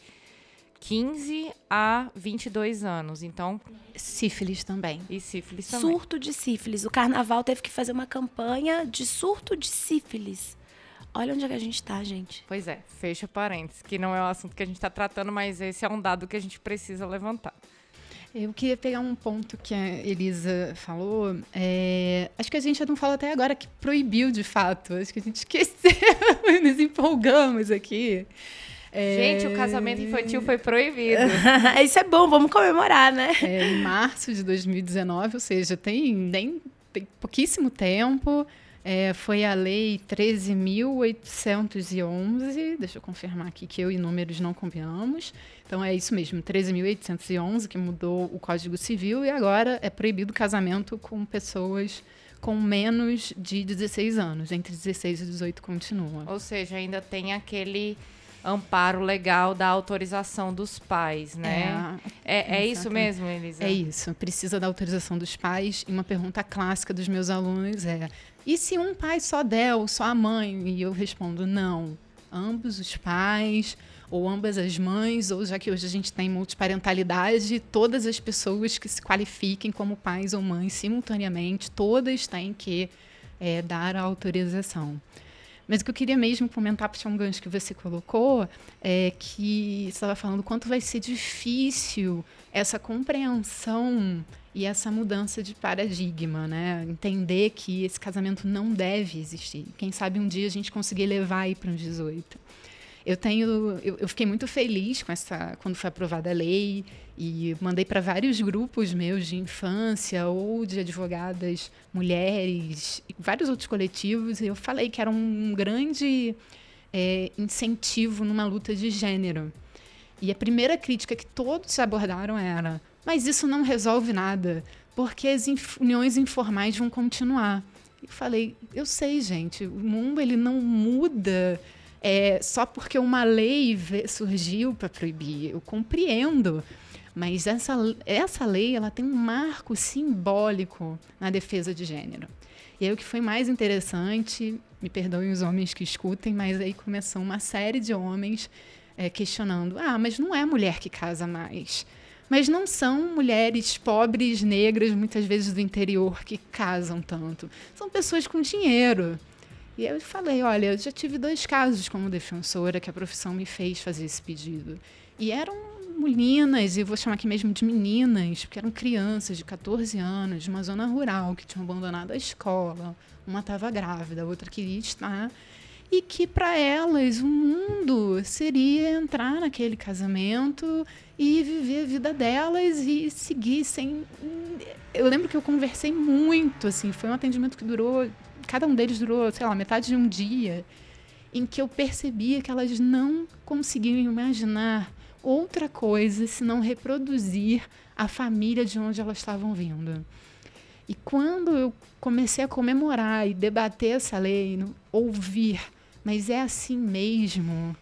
15 a 22 anos. Então, sífilis também. E sífilis também. Surto de sífilis. O carnaval teve que fazer uma campanha de surto de sífilis. Olha onde é que a gente está, gente. Pois é, fecha parênteses, que não é o assunto que a gente está tratando, mas esse é um dado que a gente precisa levantar. Eu queria pegar um ponto que a Elisa falou. É, acho que a gente não falou até agora que proibiu de fato. Acho que a gente esqueceu e nos empolgamos aqui. É... Gente, o casamento infantil foi proibido. Isso é bom, vamos comemorar, né? É, em março de 2019, ou seja, tem nem tem pouquíssimo tempo. É, foi a lei 13.811, deixa eu confirmar aqui que eu e números não combinamos. Então é isso mesmo, 13.811 que mudou o Código Civil e agora é proibido o casamento com pessoas com menos de 16 anos, entre 16 e 18 continua. Ou seja, ainda tem aquele amparo legal da autorização dos pais, né? É, é, é isso mesmo, Elisa? É isso. Precisa da autorização dos pais. E uma pergunta clássica dos meus alunos é: e se um pai só der, ou só a mãe? E eu respondo: não. ambos os pais, ou ambas as mães, ou já que hoje a gente tem multiparentalidade, todas as pessoas que se qualifiquem como pais ou mães simultaneamente, todas têm que é, dar a autorização. Mas o que eu queria mesmo comentar, puxar um gancho que você colocou, é que você estava falando quanto vai ser difícil essa compreensão e essa mudança de paradigma, né? Entender que esse casamento não deve existir. Quem sabe um dia a gente conseguir levar aí para uns 18 eu tenho eu, eu, fiquei muito feliz com essa quando foi aprovada a lei e mandei para vários grupos meus de infância ou de advogadas mulheres vários outros coletivos e eu falei que era um grande é, incentivo numa luta de gênero. E a primeira crítica que todos abordaram era mas isso não resolve nada porque as inf uniões informais vão continuar. Eu falei eu sei gente o mundo ele não muda é, só porque uma lei surgiu para proibir. Eu compreendo. Mas essa, essa lei ela tem um marco simbólico na defesa de gênero. E aí o que foi mais interessante, me perdoem os homens que escutem, mas aí começou uma série de homens é, questionando: ah, mas não é mulher que casa mais. Mas não são mulheres pobres, negras, muitas vezes do interior, que casam tanto. São pessoas com dinheiro. E eu falei, olha, eu já tive dois casos como defensora que a profissão me fez fazer esse pedido. E eram meninas, e vou chamar aqui mesmo de meninas, porque eram crianças de 14 anos, de uma zona rural, que tinham abandonado a escola. Uma estava grávida, a outra queria estar. E que para elas o mundo seria entrar naquele casamento e viver a vida delas e seguir sem. Eu lembro que eu conversei muito, assim, foi um atendimento que durou cada um deles durou, sei lá, metade de um dia, em que eu percebia que elas não conseguiam imaginar outra coisa senão reproduzir a família de onde elas estavam vindo. E quando eu comecei a comemorar e debater essa lei, ouvir, mas é assim mesmo,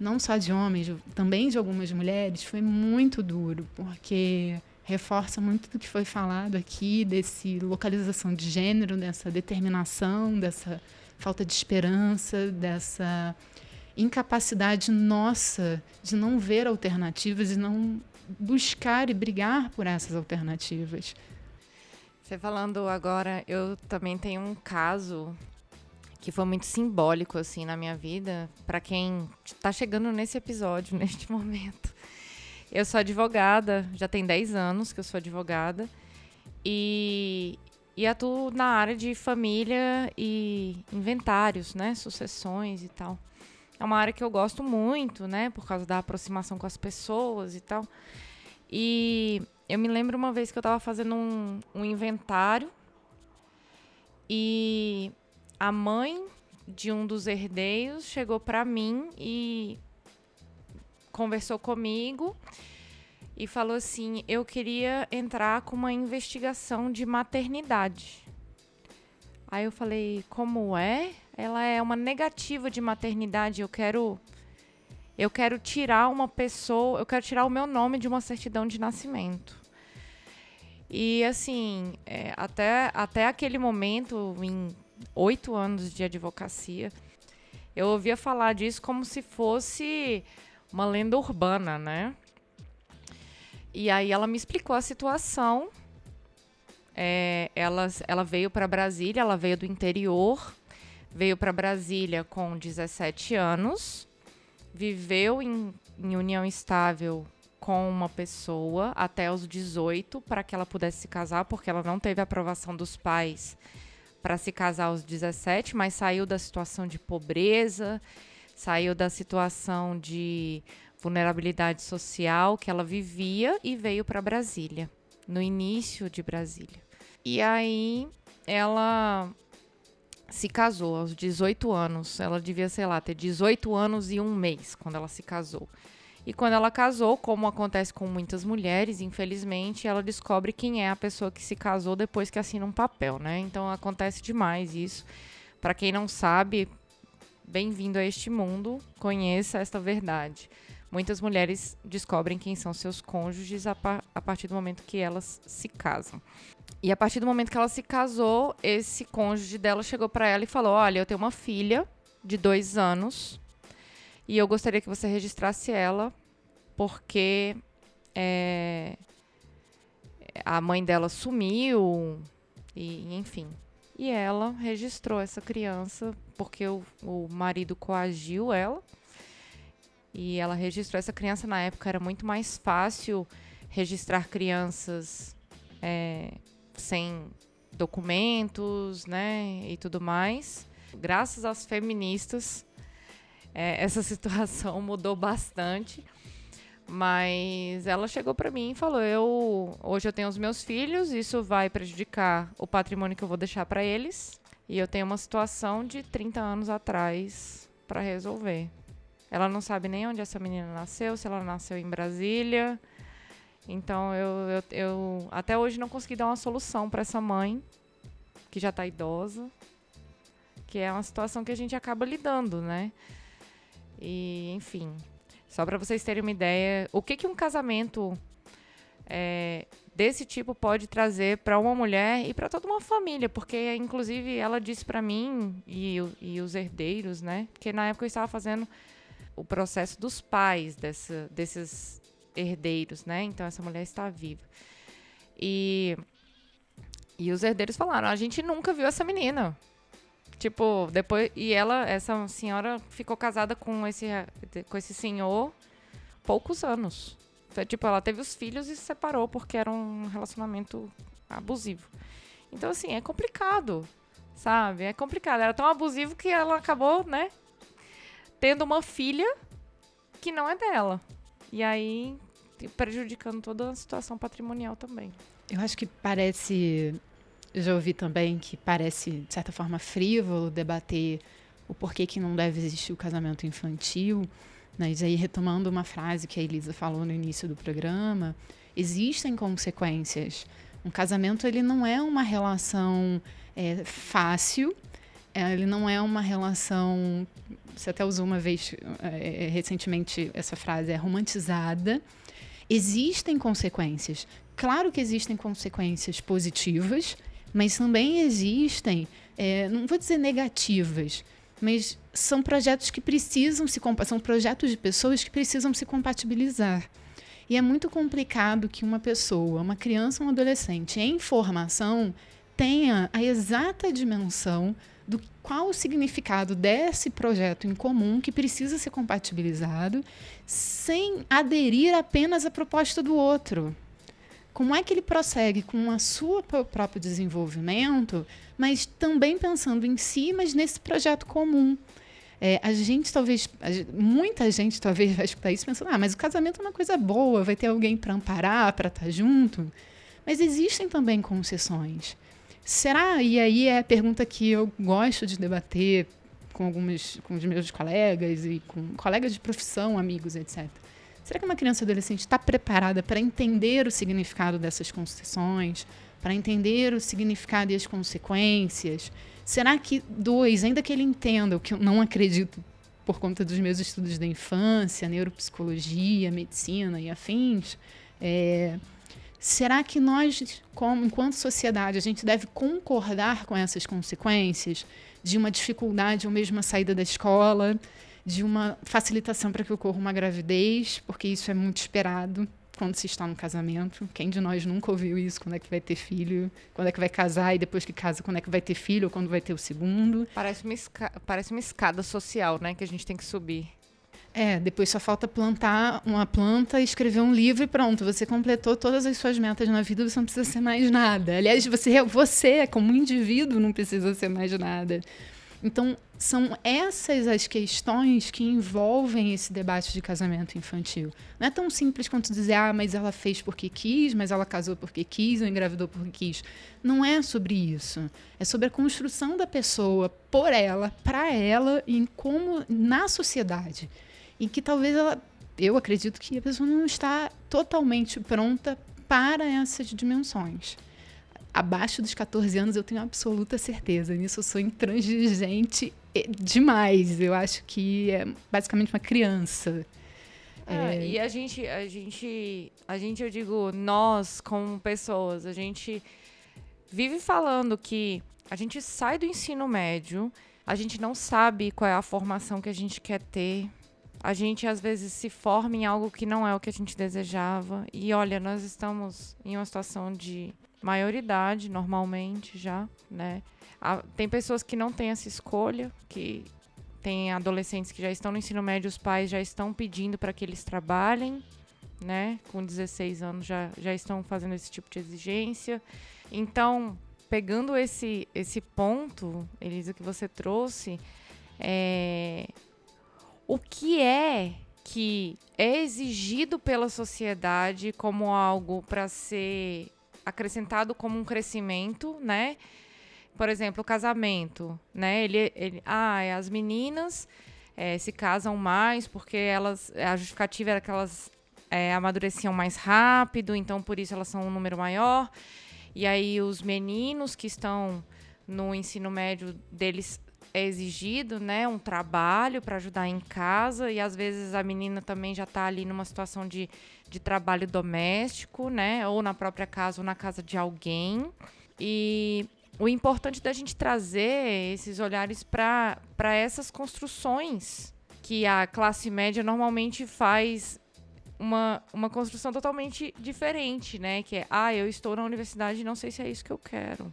não só de homens, também de algumas mulheres, foi muito duro, porque reforça muito do que foi falado aqui, desse localização de gênero, dessa determinação, dessa falta de esperança, dessa incapacidade nossa de não ver alternativas e não buscar e brigar por essas alternativas. Você falando agora, eu também tenho um caso que foi muito simbólico assim na minha vida, para quem está chegando nesse episódio neste momento. Eu sou advogada, já tem 10 anos que eu sou advogada. E, e atuo na área de família e inventários, né? Sucessões e tal. É uma área que eu gosto muito, né? Por causa da aproximação com as pessoas e tal. E eu me lembro uma vez que eu estava fazendo um, um inventário e a mãe de um dos herdeiros chegou para mim e conversou comigo e falou assim: eu queria entrar com uma investigação de maternidade. Aí eu falei: como é? Ela é uma negativa de maternidade. Eu quero, eu quero tirar uma pessoa, eu quero tirar o meu nome de uma certidão de nascimento. E assim, é, até, até aquele momento, em oito anos de advocacia, eu ouvia falar disso como se fosse uma lenda urbana, né? E aí ela me explicou a situação. É, ela, ela veio para Brasília, ela veio do interior, veio para Brasília com 17 anos, viveu em, em união estável com uma pessoa até os 18 para que ela pudesse se casar, porque ela não teve aprovação dos pais para se casar aos 17, mas saiu da situação de pobreza saiu da situação de vulnerabilidade social que ela vivia e veio para Brasília, no início de Brasília. E aí ela se casou aos 18 anos. Ela devia, sei lá, ter 18 anos e um mês quando ela se casou. E quando ela casou, como acontece com muitas mulheres, infelizmente, ela descobre quem é a pessoa que se casou depois que assina um papel, né? Então acontece demais isso. Para quem não sabe, Bem-vindo a este mundo, conheça esta verdade. Muitas mulheres descobrem quem são seus cônjuges a, par a partir do momento que elas se casam. E a partir do momento que ela se casou, esse cônjuge dela chegou para ela e falou: Olha, eu tenho uma filha de dois anos. E eu gostaria que você registrasse ela, porque é, a mãe dela sumiu, e enfim. E ela registrou essa criança porque o, o marido coagiu ela. E ela registrou essa criança na época, era muito mais fácil registrar crianças é, sem documentos, né, e tudo mais. Graças às feministas, é, essa situação mudou bastante. Mas ela chegou para mim e falou: "Eu hoje eu tenho os meus filhos, isso vai prejudicar o patrimônio que eu vou deixar para eles, e eu tenho uma situação de 30 anos atrás para resolver. Ela não sabe nem onde essa menina nasceu, se ela nasceu em Brasília. Então eu, eu, eu até hoje não consegui dar uma solução para essa mãe que já está idosa, que é uma situação que a gente acaba lidando, né? E enfim, só para vocês terem uma ideia, o que, que um casamento é, desse tipo pode trazer para uma mulher e para toda uma família, porque inclusive ela disse para mim e, e, os herdeiros, né? Porque na época eu estava fazendo o processo dos pais dessa, desses herdeiros, né? Então essa mulher está viva. E, e os herdeiros falaram: a gente nunca viu essa menina. Tipo, depois. E ela, essa senhora, ficou casada com esse, com esse senhor poucos anos. Então, tipo, ela teve os filhos e se separou porque era um relacionamento abusivo. Então, assim, é complicado, sabe? É complicado. Era tão abusivo que ela acabou, né? Tendo uma filha que não é dela. E aí, prejudicando toda a situação patrimonial também. Eu acho que parece já ouvi também que parece, de certa forma, frívolo debater o porquê que não deve existir o casamento infantil. Mas aí, retomando uma frase que a Elisa falou no início do programa, existem consequências. Um casamento ele não é uma relação é, fácil, é, ele não é uma relação. Você até usou uma vez é, recentemente essa frase, é romantizada. Existem consequências. Claro que existem consequências positivas mas também existem, é, não vou dizer negativas, mas são projetos que precisam se são projetos de pessoas que precisam se compatibilizar. E é muito complicado que uma pessoa, uma criança ou um adolescente em formação tenha a exata dimensão do qual o significado desse projeto em comum que precisa ser compatibilizado sem aderir apenas à proposta do outro como é que ele prossegue com a sua próprio desenvolvimento, mas também pensando em si, mas nesse projeto comum. É, a gente talvez, muita gente talvez vai escutar isso pensando, ah, mas o casamento é uma coisa boa, vai ter alguém para amparar, para estar tá junto. Mas existem também concessões. Será? E aí é a pergunta que eu gosto de debater com alguns, com os meus colegas e com colegas de profissão, amigos, etc. Será que uma criança adolescente está preparada para entender o significado dessas concessões, para entender o significado e as consequências? Será que, dois, ainda que ele entenda, o que eu não acredito por conta dos meus estudos da infância, neuropsicologia, medicina e afins, é, será que nós, como enquanto sociedade, a gente deve concordar com essas consequências de uma dificuldade ou mesmo a saída da escola, de uma facilitação para que ocorra uma gravidez, porque isso é muito esperado quando se está no casamento. Quem de nós nunca ouviu isso? Quando é que vai ter filho? Quando é que vai casar? E depois que casa, quando é que vai ter filho? Ou quando vai ter o segundo? Parece uma, parece uma escada social, né? Que a gente tem que subir. É, depois só falta plantar uma planta, escrever um livro e pronto. Você completou todas as suas metas na vida, você não precisa ser mais nada. Aliás, você, você como indivíduo, não precisa ser mais nada. Então, são essas as questões que envolvem esse debate de casamento infantil. Não é tão simples quanto dizer, ah, mas ela fez porque quis, mas ela casou porque quis, ou engravidou porque quis. Não é sobre isso. É sobre a construção da pessoa por ela, para ela, e como na sociedade. E que talvez ela. Eu acredito que a pessoa não está totalmente pronta para essas dimensões abaixo dos 14 anos, eu tenho absoluta certeza. Nisso eu sou intransigente demais. Eu acho que é basicamente uma criança. É, é... E a gente, a gente, a gente, eu digo, nós como pessoas, a gente vive falando que a gente sai do ensino médio, a gente não sabe qual é a formação que a gente quer ter. A gente às vezes se forma em algo que não é o que a gente desejava. E olha, nós estamos em uma situação de maioridade, normalmente já, né? Tem pessoas que não têm essa escolha, que tem adolescentes que já estão no ensino médio, os pais já estão pedindo para que eles trabalhem, né? Com 16 anos já, já estão fazendo esse tipo de exigência. Então, pegando esse, esse ponto, Elisa, que você trouxe, é, o que é que é exigido pela sociedade como algo para ser acrescentado como um crescimento, né? Por exemplo, o casamento, né? Ele, ele ah, as meninas é, se casam mais porque elas, a justificativa era que elas é, amadureciam mais rápido, então por isso elas são um número maior. E aí os meninos que estão no ensino médio deles é exigido, né, um trabalho para ajudar em casa e às vezes a menina também já está ali numa situação de, de trabalho doméstico, né, ou na própria casa ou na casa de alguém. E o importante da gente trazer esses olhares para essas construções que a classe média normalmente faz uma, uma construção totalmente diferente, né? Que é, ah, eu estou na universidade e não sei se é isso que eu quero.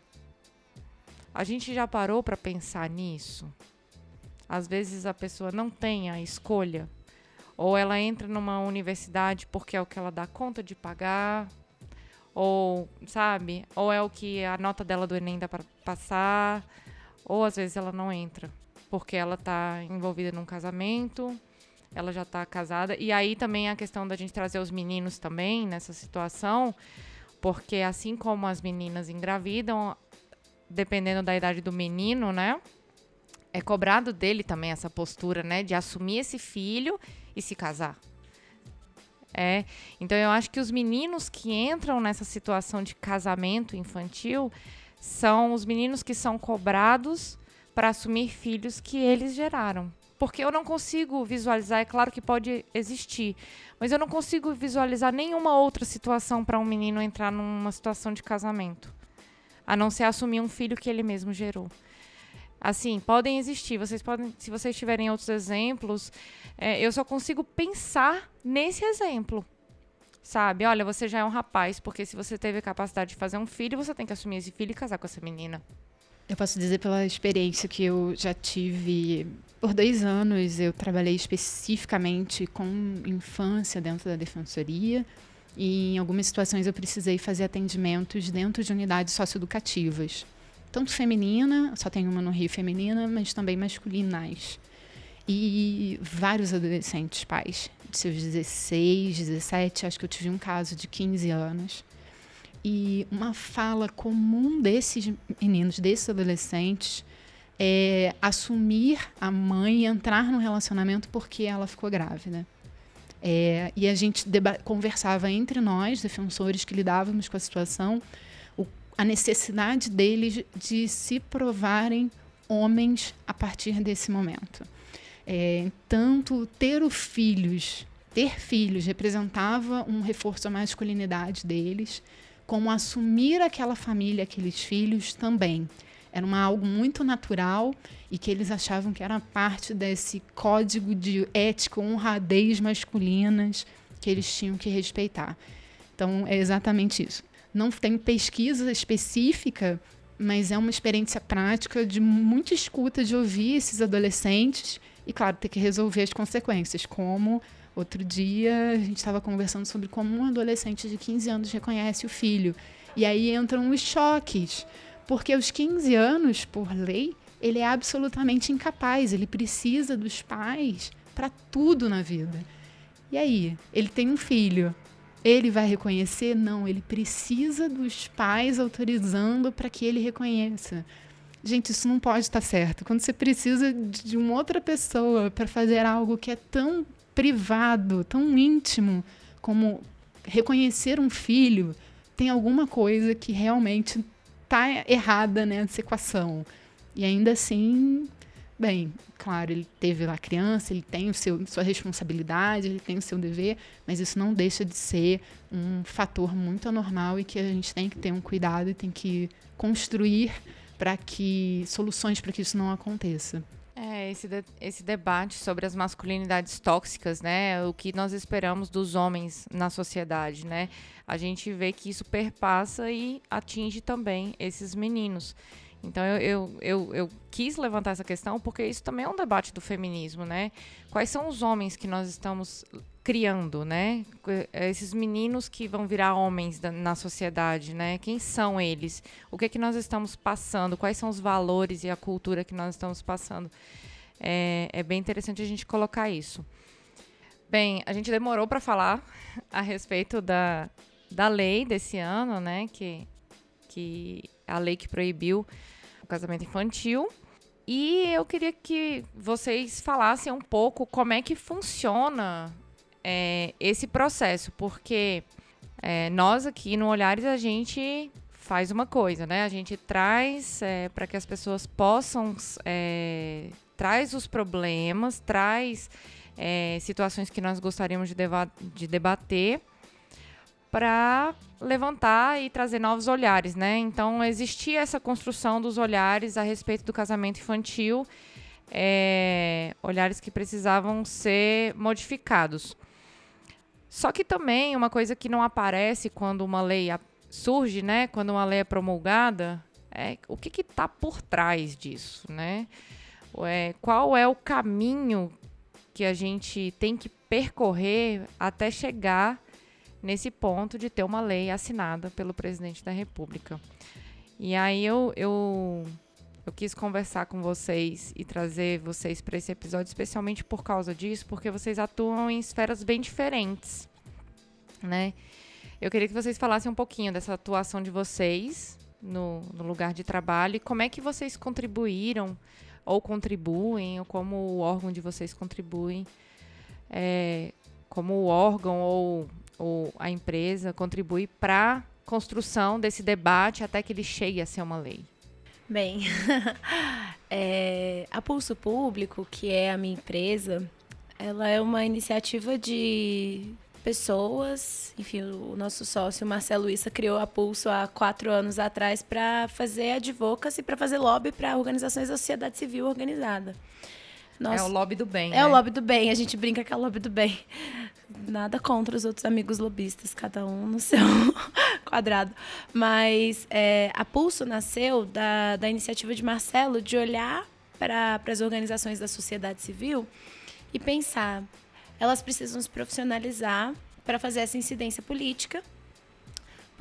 A gente já parou para pensar nisso? Às vezes a pessoa não tem a escolha, ou ela entra numa universidade porque é o que ela dá conta de pagar, ou, sabe? Ou é o que a nota dela do Enem dá para passar, ou às vezes ela não entra porque ela está envolvida num casamento ela já está casada. E aí também a questão da gente trazer os meninos também nessa situação, porque assim como as meninas engravidam, dependendo da idade do menino, né? É cobrado dele também essa postura, né? De assumir esse filho e se casar. É. Então eu acho que os meninos que entram nessa situação de casamento infantil são os meninos que são cobrados para assumir filhos que eles geraram porque eu não consigo visualizar, é claro que pode existir, mas eu não consigo visualizar nenhuma outra situação para um menino entrar numa situação de casamento, a não ser assumir um filho que ele mesmo gerou. Assim, podem existir, vocês podem, se vocês tiverem outros exemplos, é, eu só consigo pensar nesse exemplo. Sabe? Olha, você já é um rapaz, porque se você teve a capacidade de fazer um filho, você tem que assumir esse filho e casar com essa menina. Eu posso dizer pela experiência que eu já tive. Por dois anos eu trabalhei especificamente com infância dentro da defensoria e em algumas situações eu precisei fazer atendimentos dentro de unidades socioeducativas. Tanto feminina, só tem uma no Rio feminina, mas também masculinas. E vários adolescentes pais, de seus 16, 17, acho que eu tive um caso de 15 anos e uma fala comum desses meninos, desses adolescentes, é assumir a mãe entrar no relacionamento porque ela ficou grávida. É, e a gente conversava entre nós, defensores que lidávamos com a situação, o, a necessidade deles de se provarem homens a partir desse momento. É, tanto ter os filhos, ter filhos representava um reforço à masculinidade deles, como assumir aquela família, aqueles filhos também. Era uma, algo muito natural e que eles achavam que era parte desse código de ética, honradez masculinas que eles tinham que respeitar. Então, é exatamente isso. Não tem pesquisa específica, mas é uma experiência prática de muita escuta, de ouvir esses adolescentes e, claro, ter que resolver as consequências, como Outro dia a gente estava conversando sobre como um adolescente de 15 anos reconhece o filho. E aí entram os choques, porque aos 15 anos, por lei, ele é absolutamente incapaz, ele precisa dos pais para tudo na vida. E aí, ele tem um filho, ele vai reconhecer? Não, ele precisa dos pais autorizando para que ele reconheça. Gente, isso não pode estar certo. Quando você precisa de uma outra pessoa para fazer algo que é tão privado, tão íntimo como reconhecer um filho, tem alguma coisa que realmente está errada nessa equação. E ainda assim, bem, claro, ele teve lá criança, ele tem o seu, sua responsabilidade, ele tem o seu dever, mas isso não deixa de ser um fator muito anormal e que a gente tem que ter um cuidado e tem que construir para que soluções para que isso não aconteça. É, esse, de, esse debate sobre as masculinidades tóxicas, né? O que nós esperamos dos homens na sociedade, né? A gente vê que isso perpassa e atinge também esses meninos. Então eu, eu, eu, eu, quis levantar essa questão porque isso também é um debate do feminismo, né? Quais são os homens que nós estamos criando, né? Esses meninos que vão virar homens na sociedade, né? Quem são eles? O que é que nós estamos passando? Quais são os valores e a cultura que nós estamos passando? É, é bem interessante a gente colocar isso. Bem, a gente demorou para falar a respeito da, da lei desse ano, né? Que, que a lei que proibiu o casamento infantil. E eu queria que vocês falassem um pouco como é que funciona é, esse processo, porque é, nós aqui no Olhares a gente faz uma coisa, né? A gente traz é, para que as pessoas possam é, traz os problemas, traz é, situações que nós gostaríamos de, de debater para levantar e trazer novos olhares, né? Então existia essa construção dos olhares a respeito do casamento infantil, é, olhares que precisavam ser modificados. Só que também uma coisa que não aparece quando uma lei surge, né? Quando uma lei é promulgada, é o que está por trás disso, né? É, qual é o caminho que a gente tem que percorrer até chegar nesse ponto de ter uma lei assinada pelo presidente da República. E aí eu, eu, eu quis conversar com vocês e trazer vocês para esse episódio, especialmente por causa disso, porque vocês atuam em esferas bem diferentes, né? Eu queria que vocês falassem um pouquinho dessa atuação de vocês no, no lugar de trabalho e como é que vocês contribuíram ou contribuem, ou como o órgão de vocês contribuem, é, como o órgão ou ou a empresa contribui para construção desse debate até que ele chegue a ser uma lei? Bem, é, a Pulso Público, que é a minha empresa, ela é uma iniciativa de pessoas. Enfim, o nosso sócio Marcelo Issa criou a Pulso há quatro anos atrás para fazer advocacy, para fazer lobby para organizações da sociedade civil organizada. Nossa, é o lobby do bem. É né? o lobby do bem, a gente brinca que é o lobby do bem. Nada contra os outros amigos lobistas, cada um no seu quadrado. Mas é, a Pulso nasceu da, da iniciativa de Marcelo de olhar para as organizações da sociedade civil e pensar: elas precisam se profissionalizar para fazer essa incidência política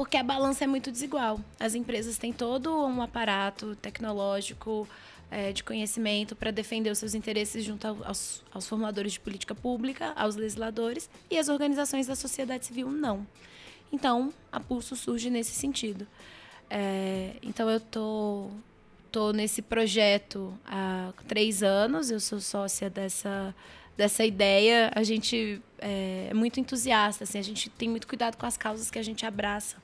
porque a balança é muito desigual. As empresas têm todo um aparato tecnológico, é, de conhecimento para defender os seus interesses junto aos, aos, de política pública, aos legisladores, e as organizações da sociedade civil não. Então, a Pulso surge nesse sentido. É, então, eu tô, tô nesse projeto há três anos, eu sou sócia dessa, dessa ideia. A gente é, é muito entusiasta, assim, a gente tem muito cuidado com as causas que a gente abraça.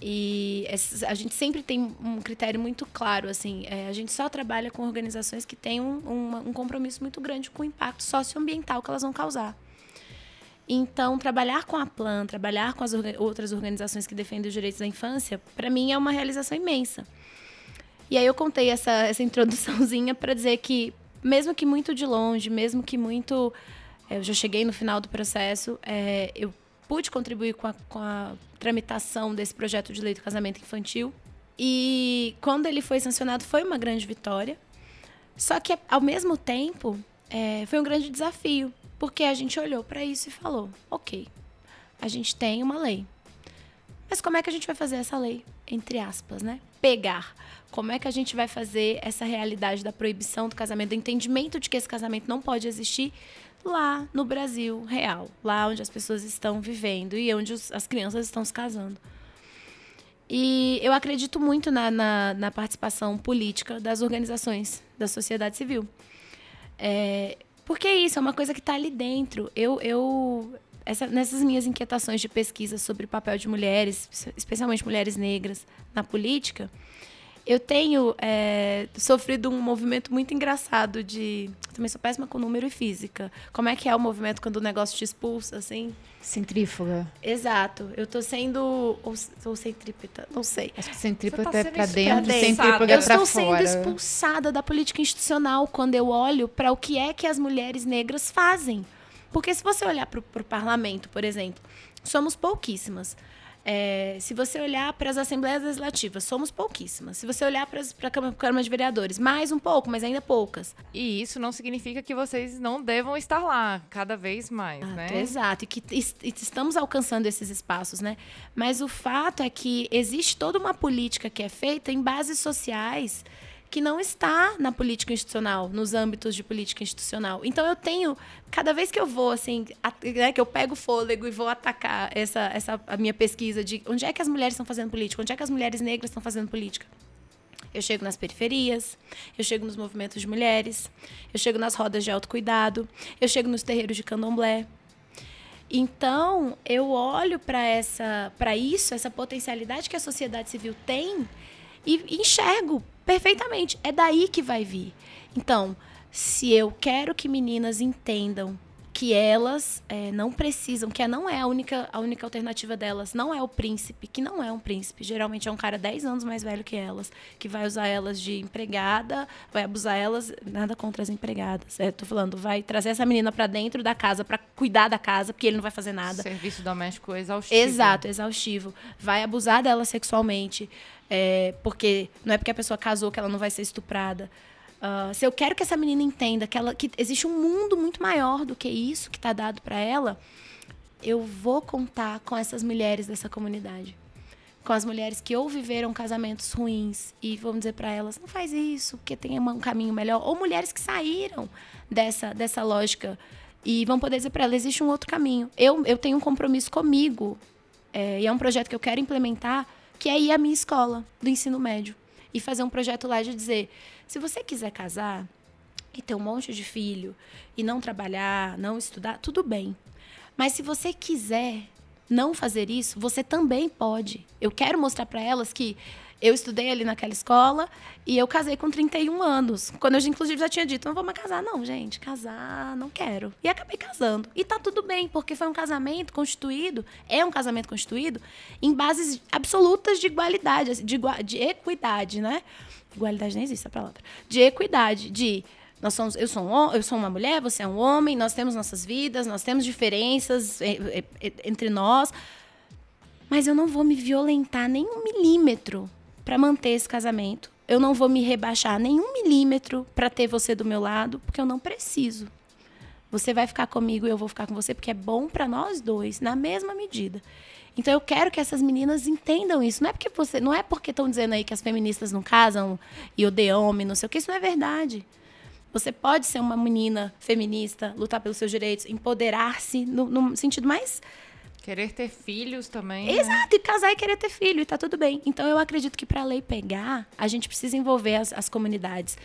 E a gente sempre tem um critério muito claro, assim, é, a gente só trabalha com organizações que têm um, um, um compromisso muito grande com o impacto socioambiental que elas vão causar. Então, trabalhar com a Plan, trabalhar com as orga outras organizações que defendem os direitos da infância, para mim é uma realização imensa. E aí eu contei essa, essa introduçãozinha para dizer que, mesmo que muito de longe, mesmo que muito. É, eu já cheguei no final do processo, é, eu pude contribuir com a, com a tramitação desse projeto de lei do casamento infantil. E quando ele foi sancionado, foi uma grande vitória. Só que, ao mesmo tempo, é, foi um grande desafio, porque a gente olhou para isso e falou: ok, a gente tem uma lei. Mas como é que a gente vai fazer essa lei? Entre aspas, né? Pegar. Como é que a gente vai fazer essa realidade da proibição do casamento, do entendimento de que esse casamento não pode existir lá no Brasil real, lá onde as pessoas estão vivendo e onde os, as crianças estão se casando. E eu acredito muito na, na, na participação política das organizações da sociedade civil. É, porque é isso, é uma coisa que está ali dentro. Eu, eu essa, nessas minhas inquietações de pesquisa sobre o papel de mulheres, especialmente mulheres negras, na política, Eu tenho é, sofrido um movimento muito engraçado de. Também sou péssima com número e física. Como é que é o movimento quando o negócio te expulsa, assim? Centrífuga. Exato. Eu tô sendo. Ou, ou centrípeta, não sei. Acho que centrípeta tá é pra dentro, expulsada. centrífuga Eu é pra estou fora. sendo expulsada da política institucional quando eu olho para o que é que as mulheres negras fazem. Porque se você olhar para o parlamento, por exemplo, somos pouquíssimas. É, se você olhar para as assembleias legislativas, somos pouquíssimas. Se você olhar para a Câmara, Câmara de Vereadores, mais um pouco, mas ainda poucas. E isso não significa que vocês não devam estar lá cada vez mais, Ah, né? Exato, e que es- e estamos alcançando esses espaços, né? Mas o fato é que existe toda uma política que é feita em bases sociais que não está na política institucional, nos âmbitos de política institucional. Então eu tenho, cada vez que eu vou assim, a- né, que eu pego fôlego e vou atacar essa, essa a minha pesquisa de onde é que as mulheres estão fazendo política, onde é que as mulheres negras estão fazendo política. Eu chego nas periferias, eu chego nos movimentos de mulheres, eu chego nas rodas de autocuidado, eu chego nos terreiros de candomblé. Então, eu olho para essa, para isso, essa potencialidade que a sociedade civil tem e enxergo perfeitamente. É daí que vai vir. Então, se eu quero que meninas entendam que elas eh, não precisam, que não é a única, a única alternativa delas, não é o príncipe, que não é um príncipe. Geralmente é um cara 10 anos mais velho que elas, que vai usar elas de empregada, vai abusar elas, nada contra as empregadas. É, tô falando, vai trazer essa menina para dentro da casa para cuidar da casa, porque ele não vai fazer nada. Serviço doméstico exaustivo. Exato, exaustivo. Vai abusar dela sexualmente, é, porque não é porque a pessoa casou que ela não vai ser estuprada. Ah, se eu quero que essa menina entenda que, ela, que existe um mundo muito maior do que isso que está dado para ela, eu vou contar com essas mulheres dessa comunidade. Com as mulheres que ou viveram casamentos ruins e vamos dizer para elas, não faz isso, porque tem um caminho melhor. Ou mulheres que saíram dessa, dessa lógica e vão poder dizer para elas, existe um outro caminho. Eu, eu tenho um compromisso comigo, é, e é um projeto que eu quero implementar, que é ir à minha escola do ensino médio. E fazer um projeto lá de dizer, se você quiser casar e ter um monte de filho e não trabalhar, não estudar, tudo bem. Mas se você quiser não fazer isso, você também pode. Eu quero mostrar para elas que eu estudei ali naquela escola e eu casei com 31 anos. Quando eu, inclusive, já tinha dito, não vou mais casar. Não, gente, casar, não quero. E acabei casando. E tá tudo bem, porque foi um casamento constituído, é um casamento constituído em bases absolutas de igualdade, de, de equidade, né? Igualdade nem existe essa palavra. De equidade, de nós somos, eu sou, um, eu sou uma mulher, você é um homem, nós temos nossas vidas, nós temos diferenças eh, eh, entre nós, mas eu não vou me violentar nem um milímetro para manter esse casamento. Eu não vou me rebaixar nem um milímetro para ter você do meu lado, porque eu não preciso. Você vai ficar comigo e eu vou ficar com você porque é bom para nós dois, na mesma medida. Então eu quero que essas meninas entendam isso. Não é porque você, não é porque estão dizendo aí que as feministas não casam e odeiam homem, não sei o que, isso não é verdade. Você pode ser uma menina feminista, lutar pelos seus direitos, empoderar-se no, no sentido mais Querer ter filhos também. né? Exato, e casar e querer ter filho, e tá tudo bem. Então eu acredito que para a lei pegar, a gente precisa envolver as, as comunidades,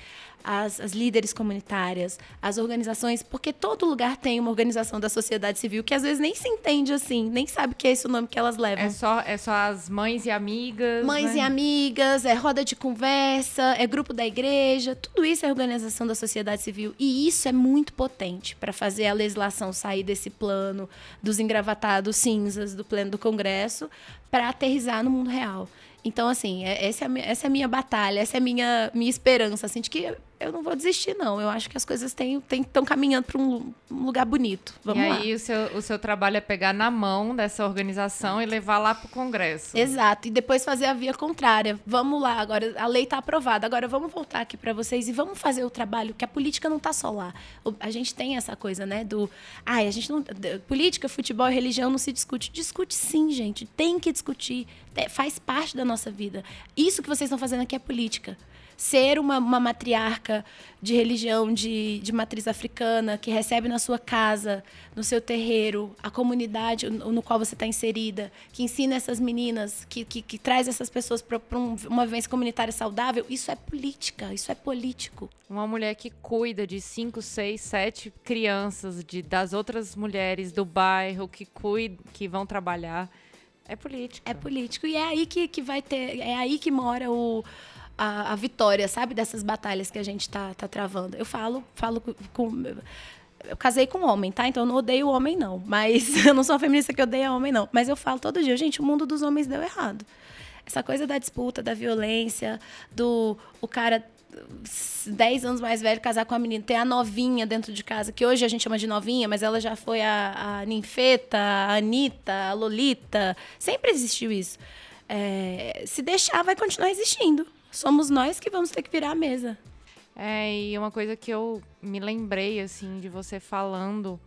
as, as líderes comunitárias, as organizações, porque todo lugar tem uma organização da sociedade civil que às vezes nem se entende assim, nem sabe que é esse o nome que elas levam. É só, é só as mães e amigas. Mães né? e amigas, é roda de conversa, é grupo da igreja, tudo isso é organização da sociedade civil. E isso é muito potente para fazer a legislação sair desse plano dos engravatados cinzas do pleno do Congresso para aterrizar no mundo real. Então, assim, é- essa é, a minha, essa é a minha batalha, essa é a minha, minha esperança, assim, de que eu não vou desistir, não. Eu acho que as coisas estão caminhando para um, um lugar bonito. Vamos e lá. aí o seu, o seu trabalho é pegar na mão dessa organização e levar lá para o Congresso. Exato, e depois fazer a via contrária. Vamos lá, agora a lei está aprovada. Agora vamos voltar aqui para vocês e vamos fazer o trabalho, que a política não está só lá. A gente tem essa coisa, né, do, ai, a gente não política, futebol e religião não se discute. Discute sim, gente, tem que discutir. Faz parte da nossa vida. Isso que vocês estão fazendo aqui é política. Ser uma, uma matriarca de religião de, de matriz africana que recebe na sua casa, no seu terreiro, a comunidade no, qual você está inserida, que ensina essas meninas, que, que, que traz essas pessoas para um, uma vivência comunitária saudável, isso é política, isso é político. Uma mulher que cuida de cinco, seis, sete crianças de, das outras mulheres do bairro que cuida, que vão trabalhar. É política. É político. E é aí que, que vai ter. É aí que mora o, a, a, vitória, sabe? Dessas batalhas que a gente tá, tá travando. Eu falo, falo com. Eu casei com um homem, tá? Então eu não odeio o homem, não. Mas eu não sou uma feminista que odeia homem, não. Mas eu falo todo dia, gente, o mundo dos homens deu errado. Essa coisa da disputa, da violência, do o cara 10 anos mais velho casar com a menina, ter a novinha dentro de casa, que hoje a gente chama de novinha, mas ela já foi a, a ninfeta, a Anitta, a Lolita. Sempre existiu isso. É, se deixar, vai continuar existindo. Somos nós que vamos ter que virar a mesa. É, e uma coisa que eu me lembrei, assim, de você falando,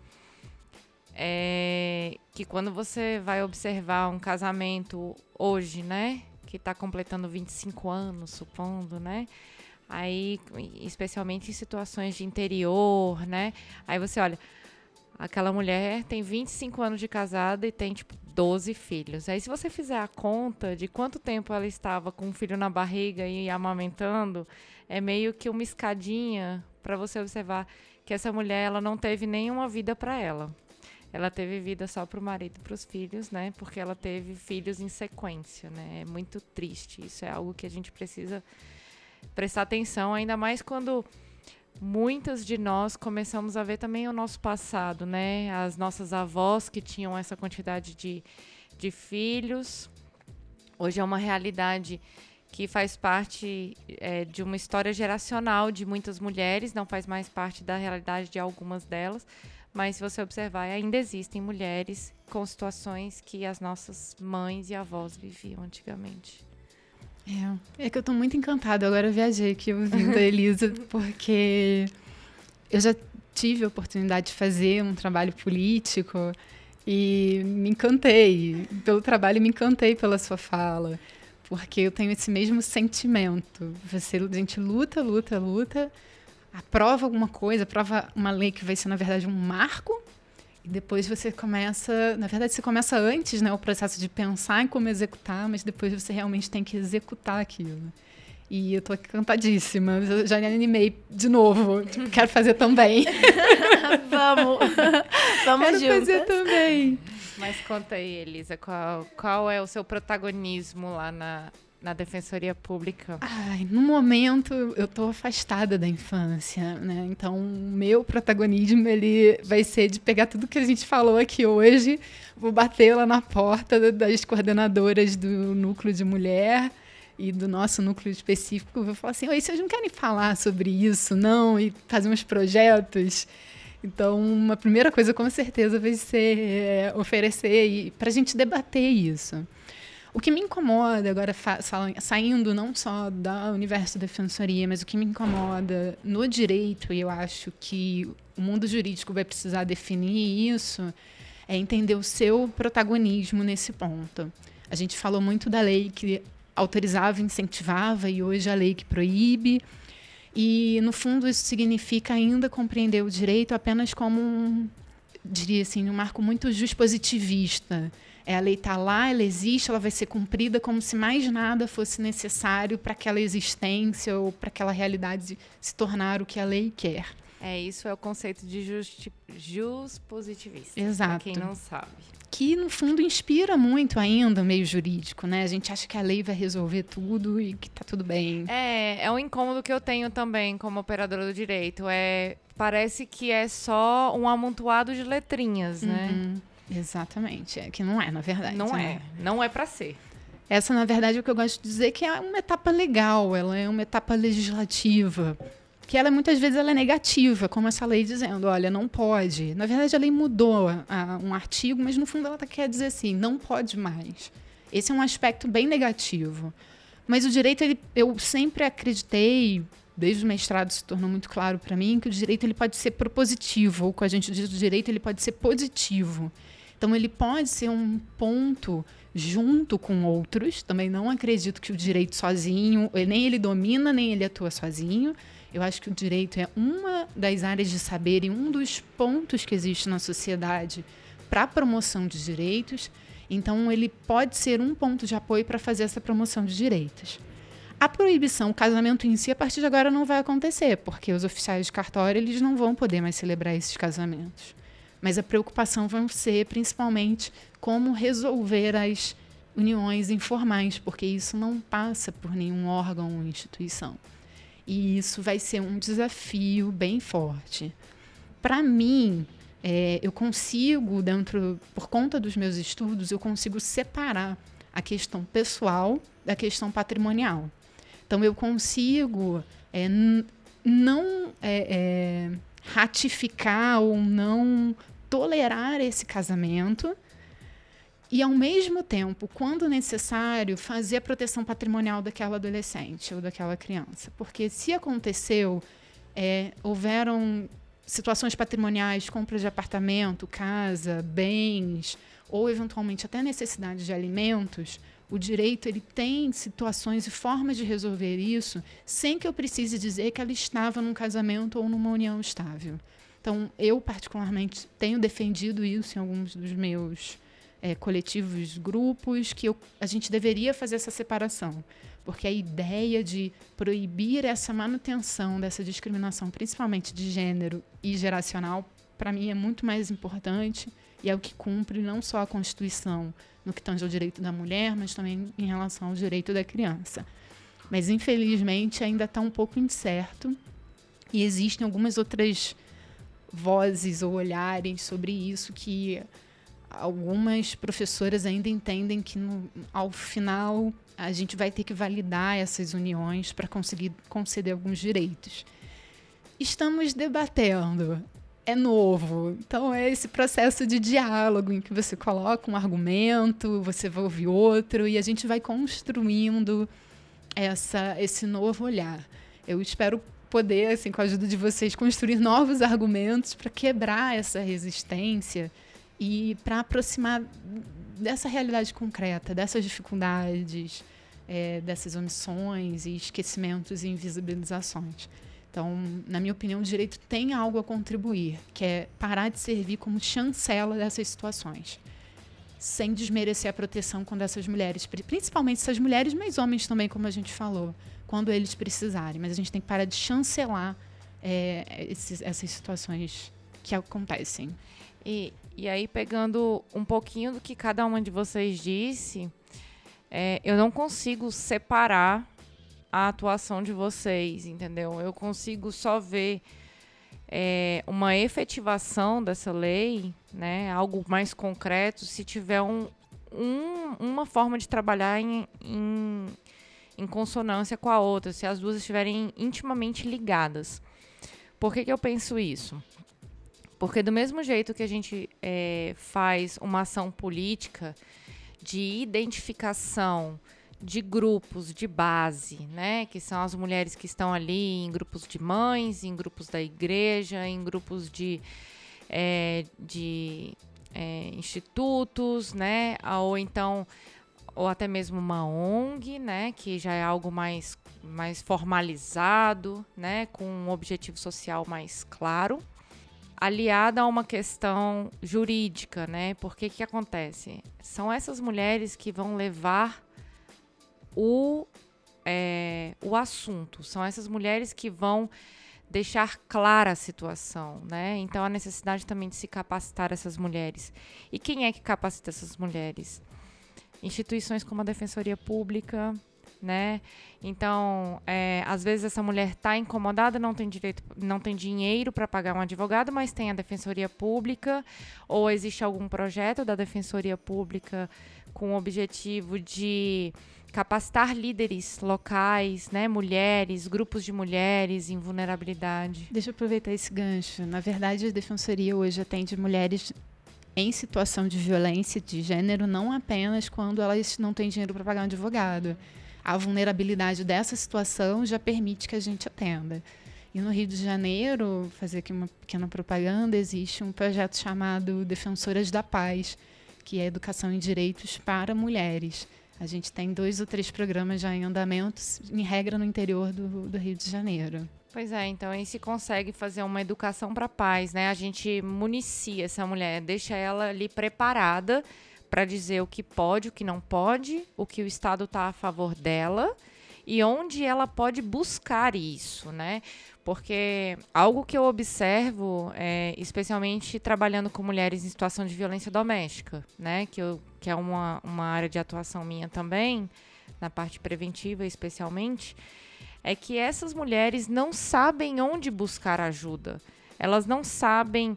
é que quando você vai observar um casamento hoje, né? Que está completando 25 anos, supondo, né? Aí, especialmente em situações de interior, né? Aí você olha, aquela mulher tem 25 anos de casada e tem, tipo, 12 filhos. Aí, se você fizer a conta de quanto tempo ela estava com um filho na barriga e amamentando, é meio que uma escadinha para você observar que essa mulher ela não teve nenhuma vida para ela. Ela teve vida só para o marido e para os filhos, né? Porque ela teve filhos em sequência, né? É muito triste. Isso é algo que a gente precisa prestar atenção, ainda mais quando muitas de nós começamos a ver também o nosso passado, né? As nossas avós que tinham essa quantidade de, de filhos. Hoje é uma realidade que faz parte é, de uma história geracional de muitas mulheres, não faz mais parte da realidade de algumas delas. Mas se você observar, ainda existem mulheres com situações que as nossas mães e avós viviam antigamente. É, é que eu tô muito encantada. Agora eu viajei aqui ouvindo a Elisa, porque eu já tive a oportunidade de fazer um trabalho político e me encantei pelo trabalho, me encantei pela sua fala, porque eu tenho esse mesmo sentimento. Você, a gente luta, luta, luta, aprova alguma coisa, aprova uma lei que vai ser na verdade um marco e depois você começa, na verdade, você começa antes, né, o processo de pensar em como executar, mas depois você realmente tem que executar aquilo. E eu tô encantadíssima. Eu já me animei de novo. Tipo, quero fazer também. Vamos. Vamos quero juntas. fazer também. Mas conta aí, Elisa, qual, qual é o seu protagonismo lá na, na Defensoria Pública? Ai, no momento eu tô afastada da infância, né? Então, meu protagonismo ele vai ser de pegar tudo que a gente falou aqui hoje, vou bater lá na porta das coordenadoras do núcleo de mulher e do nosso núcleo específico, vou falar assim: "Oi, vocês não querem falar sobre isso, não? E fazer uns projetos?" Então, uma primeira coisa com certeza vai ser é, oferecer para a gente debater isso. O que me incomoda agora, saindo não só da universo da defensoria, mas o que me incomoda no direito, e eu acho que o mundo jurídico vai precisar definir isso, é entender o seu protagonismo nesse ponto. A gente falou muito da lei que autorizava, incentivava, e hoje a lei que proíbe. E, no fundo, isso significa ainda compreender o direito apenas como um, diria assim, um marco muito dispositivista a lei está lá, ela existe, ela vai ser cumprida como se mais nada fosse necessário para aquela existência ou para aquela realidade se tornar o que a lei quer. É, isso é o conceito de justi jus positivista. Exato. quem não sabe. Que, no fundo, inspira muito ainda o meio jurídico, né? A gente acha que a lei vai resolver tudo e que tá tudo bem. É, é um incômodo que eu tenho também como operadora do direito. É, parece que é só um amontoado de letrinhas, né? uhum. Exatamente, é que não é, na verdade. Não né? é, não é para ser. Essa, na verdade, é o que eu gosto de dizer que é uma etapa legal, ela é uma etapa legislativa, que ela muitas vezes ela é negativa, como essa lei dizendo, olha, não pode. Na verdade, a lei mudou a, um artigo, mas no fundo ela tá, quer dizer assim, não pode mais. Esse é um aspecto bem negativo. Mas o direito, ele, eu sempre acreditei, desde o mestrado se tornou muito claro para mim, que o direito ele pode ser propositivo, ou com a gente diz o direito, ele pode ser positivo. Então, ele pode ser um ponto junto com outros. Também não acredito que o direito sozinho, nem ele domina, nem ele atua sozinho. Eu acho que o direito é uma das áreas de saber e um dos pontos que existe na sociedade para a promoção de direitos. Então, ele pode ser um ponto de apoio para fazer essa promoção de direitos. A proibição, o casamento em si, a partir de agora não vai acontecer, porque os oficiais de cartório eles não vão poder mais celebrar esses casamentos. Mas a preocupação vai ser principalmente como resolver as uniões informais, porque isso não passa por nenhum órgão ou instituição. E isso vai ser um desafio bem forte. Para mim, é, eu consigo, dentro, por conta dos meus estudos, eu consigo separar a questão pessoal da questão patrimonial. Então, eu consigo é, não é, é, ratificar ou não tolerar esse casamento e, ao mesmo tempo, quando necessário, fazer a proteção patrimonial daquela adolescente ou daquela criança. Porque se aconteceu, é, houveram situações patrimoniais, compra de apartamento, casa, bens, ou eventualmente até necessidade de alimentos, o direito ele tem situações e formas de resolver isso sem que eu precise dizer que ela estava num casamento ou numa união estável. Então, eu particularmente tenho defendido isso em alguns dos meus é, coletivos, grupos, que eu, a gente deveria fazer essa separação. Porque a ideia de proibir essa manutenção dessa discriminação, principalmente de gênero e geracional, para mim é muito mais importante e é o que cumpre não só a Constituição no que tange ao direito da mulher, mas também em relação ao direito da criança. Mas, infelizmente, ainda está um pouco incerto e existem algumas outras vozes ou olhares sobre isso que algumas professoras ainda entendem que no, ao final a gente vai ter que validar essas uniões para conseguir conceder alguns direitos. Estamos debatendo. É novo. Então é esse processo de diálogo em que você coloca um argumento, você vai ouvir outro e a gente vai construindo essa, esse novo olhar. Eu espero poder, assim, com a ajuda de vocês, construir novos argumentos para quebrar essa resistência e para aproximar dessa realidade concreta, dessas dificuldades, é, dessas omissões e esquecimentos e invisibilizações. Então, na minha opinião, o direito tem algo a contribuir, que é parar de servir como chancela dessas situações, sem desmerecer a proteção quando essas mulheres, principalmente essas mulheres, mas homens também, como a gente falou, quando eles precisarem. Mas a gente tem que parar de chancelar é, esses, essas situações que acontecem. E, e aí, pegando um pouquinho do que cada uma de vocês disse, é, eu não consigo separar a atuação de vocês, entendeu? Eu consigo só ver é, uma efetivação dessa lei, né, algo mais concreto, se tiver um, um, uma forma de trabalhar em, em, em, consonância com a outra, se as duas estiverem intimamente ligadas. Por que, que eu penso isso? Porque do mesmo jeito que a gente é, faz uma ação política de identificação de grupos de base, né, que são as mulheres que estão ali em grupos de mães, em grupos da igreja, em grupos de, é, de é, institutos, né, ou então ou até mesmo uma ONG, né, que já é algo mais, mais formalizado, né, com um objetivo social mais claro aliada a uma questão jurídica, né? Porque que acontece? São essas mulheres que vão levar o, é, o assunto, são essas mulheres que vão deixar clara a situação, né? Então a necessidade também de se capacitar essas mulheres. E quem é que capacita essas mulheres? Instituições como a Defensoria Pública, né? Então, é, às vezes essa mulher está incomodada, não tem direito, não tem dinheiro para pagar um advogado, mas tem a defensoria pública ou existe algum projeto da defensoria pública com o objetivo de capacitar líderes locais, né, mulheres, grupos de mulheres em vulnerabilidade. Deixa eu aproveitar esse gancho. Na verdade, a defensoria hoje atende mulheres em situação de violência de gênero, não apenas quando elas não têm dinheiro para pagar um advogado a vulnerabilidade dessa situação já permite que a gente atenda. E no Rio de Janeiro, fazer aqui uma pequena propaganda, existe um projeto chamado Defensoras da Paz, que é educação em direitos para mulheres. A gente tem dois ou três programas já em andamento, em regra no interior do, do Rio de Janeiro. Pois é, então aí se consegue fazer uma educação para paz, né? A gente municia essa mulher, deixa ela ali preparada para dizer o que pode, o que não pode, o que o Estado está a favor dela e onde ela pode buscar isso, né? Porque algo que eu observo, é, especialmente trabalhando com mulheres em situação de violência doméstica, né? Que, eu, que é uma, uma área de atuação minha também, na parte preventiva especialmente, é que essas mulheres não sabem onde buscar ajuda. Elas não sabem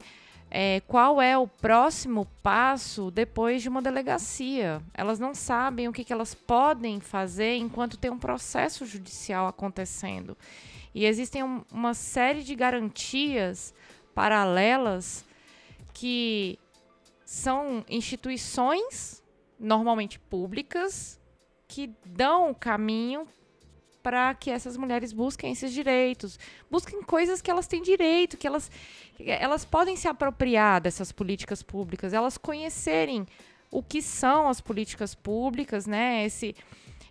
é, qual é o próximo passo depois de uma delegacia. Elas não sabem o que, que elas podem fazer enquanto tem um processo judicial acontecendo. E existem um, uma série de garantias paralelas que são instituições normalmente públicas que dão o caminho para que essas mulheres busquem esses direitos, busquem coisas que elas têm direito, que elas, elas podem se apropriar dessas políticas públicas, elas conhecerem o que são as políticas públicas, né? Esse,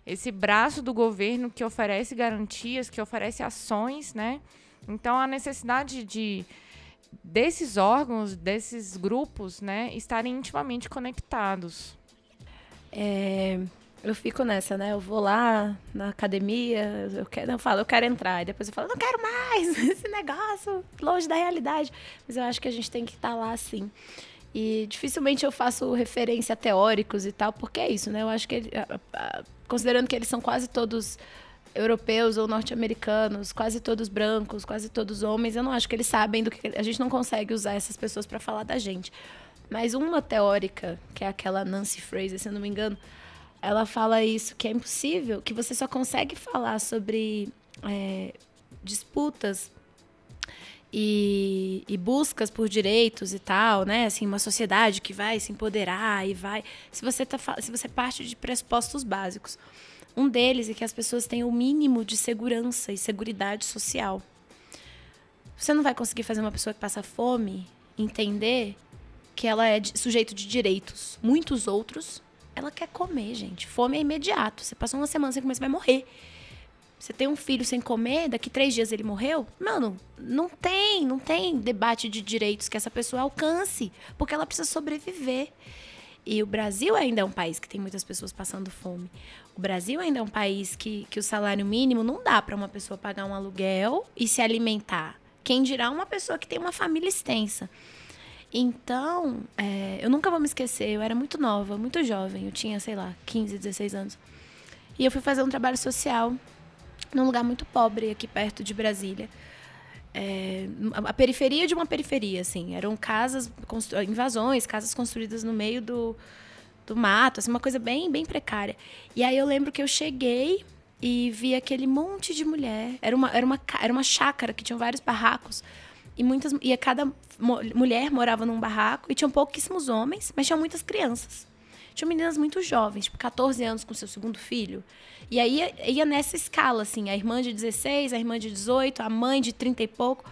esse braço do governo que oferece garantias, que oferece ações, né? Então a necessidade de desses órgãos, desses grupos, né, estarem intimamente conectados. É, eu fico nessa, né? Eu vou lá na academia, eu, quero, eu falo, eu quero entrar. E depois eu falo, não quero mais esse negócio, longe da realidade. Mas eu acho que a gente tem que estar tá lá, sim. E dificilmente eu faço referência a teóricos e tal, porque é isso, né? Eu acho que, ele, considerando que eles são quase todos europeus ou norte-americanos, quase todos brancos, quase todos homens, eu não acho que eles sabem do que. A gente não consegue usar essas pessoas para falar da gente. Mas uma teórica, que é aquela Nancy Fraser, se eu não me engano, ela fala isso, que é impossível, que você só consegue falar sobre é, disputas e, e, buscas por direitos e tal, né? Assim, uma sociedade que vai se empoderar e vai. Se você, tá, se você parte de pressupostos básicos. Um deles é que as pessoas tenham o mínimo de segurança e seguridade social. Você não vai conseguir fazer uma pessoa que passa fome entender que ela é sujeito de direitos. Muitos outros ela quer comer, gente. Fome é imediato. Você passou uma semana sem comer, você vai morrer. Você tem um filho sem comer, daqui três dias ele morreu? Mano, não tem, não tem debate de direitos que essa pessoa alcance, porque ela precisa sobreviver. E o Brasil ainda é um país que tem muitas pessoas passando fome. O Brasil ainda é um país que, que o salário mínimo não dá para uma pessoa pagar um aluguel e se alimentar. Quem dirá uma pessoa que tem uma família extensa. Então, é, eu nunca vou me esquecer, eu era muito nova, muito jovem, eu tinha, sei lá, 15, 16 anos. E eu fui fazer um trabalho social num lugar muito pobre aqui perto de Brasília. É, a periferia de uma periferia, assim. Eram casas, invasões, casas construídas no meio do, do mato, assim, uma coisa bem, bem precária. E aí eu lembro que eu cheguei e vi aquele monte de mulher. Era uma, era uma, era uma chácara que tinha vários barracos e muitas e cada mulher morava num barraco e tinham pouquíssimos homens, mas tinham muitas crianças. Tinham meninas muito jovens, tipo 14 anos com seu segundo filho. E aí ia, nessa escala, assim, a irmã de 16, a irmã de 18, a mãe de 30 e pouco.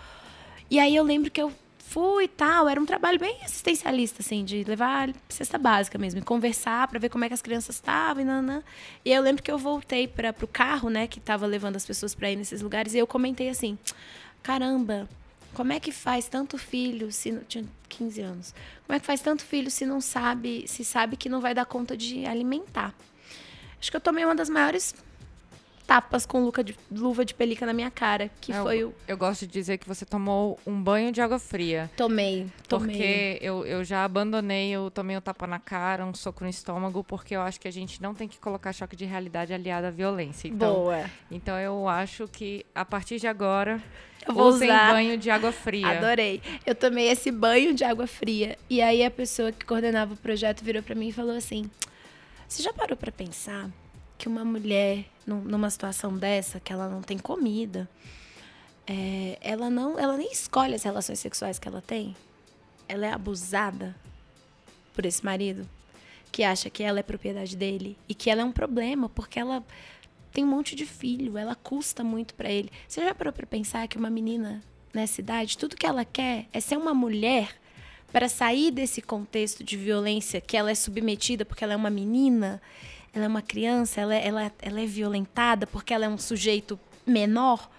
E aí eu lembro que eu fui e tal, era um trabalho bem assistencialista, assim, de levar cesta básica mesmo, e conversar para ver como é que as crianças estavam e nanã. E eu lembro que eu voltei para o carro, né, que estava levando as pessoas para ir nesses lugares, e eu comentei assim: caramba, como é que faz tanto filho se não tinha 15 anos? Como é que faz tanto filho se não sabe, se sabe que não vai dar conta de alimentar? Acho que eu tomei uma das maiores tapas com luva de, luva de pelica na minha cara, que eu, foi o... Eu gosto de dizer que você tomou um banho de água fria. Tomei, tomei. Porque eu, eu já abandonei, eu tomei um tapa na cara, um soco no estômago, porque eu acho que a gente não tem que colocar choque de realidade aliado à violência. Então, Boa. Então eu acho que a partir de agora eu vou Usem usar. banho de água fria. Adorei. Eu tomei esse banho de água fria. E aí a pessoa que coordenava o projeto virou para mim e falou assim: Você já parou para pensar que uma mulher, numa situação dessa, que ela não tem comida, é, ela não, ela nem escolhe as relações sexuais que ela tem. Ela é abusada por esse marido que acha que ela é propriedade dele e que ela é um problema porque ela tem um monte de filho, ela custa muito para ele. Você já parou para pensar que uma menina nessa idade, tudo que ela quer é ser uma mulher para sair desse contexto de violência que ela é submetida porque ela é uma menina, ela é uma criança, ela é, ela, ela é violentada porque ela é um sujeito menor?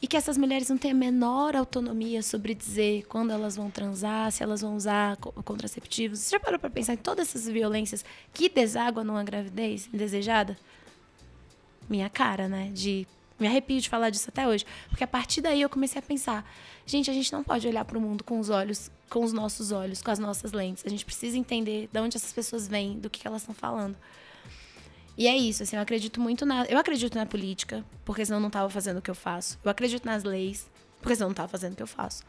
E que essas mulheres não têm a menor autonomia sobre dizer quando elas vão transar, se elas vão usar contraceptivos. Você já parou para pensar em todas essas violências que desaguam numa gravidez indesejada? minha cara, né? De me arrepio de falar disso até hoje, porque a partir daí eu comecei a pensar, gente, a gente não pode olhar para o mundo com os olhos, com os nossos olhos, com as nossas lentes. A gente precisa entender de onde essas pessoas vêm, do que elas estão falando. E é isso, assim, eu acredito muito na. Eu acredito na política, porque senão eu não estava fazendo o que eu faço. Eu acredito nas leis, porque senão eu não estava fazendo o que eu faço.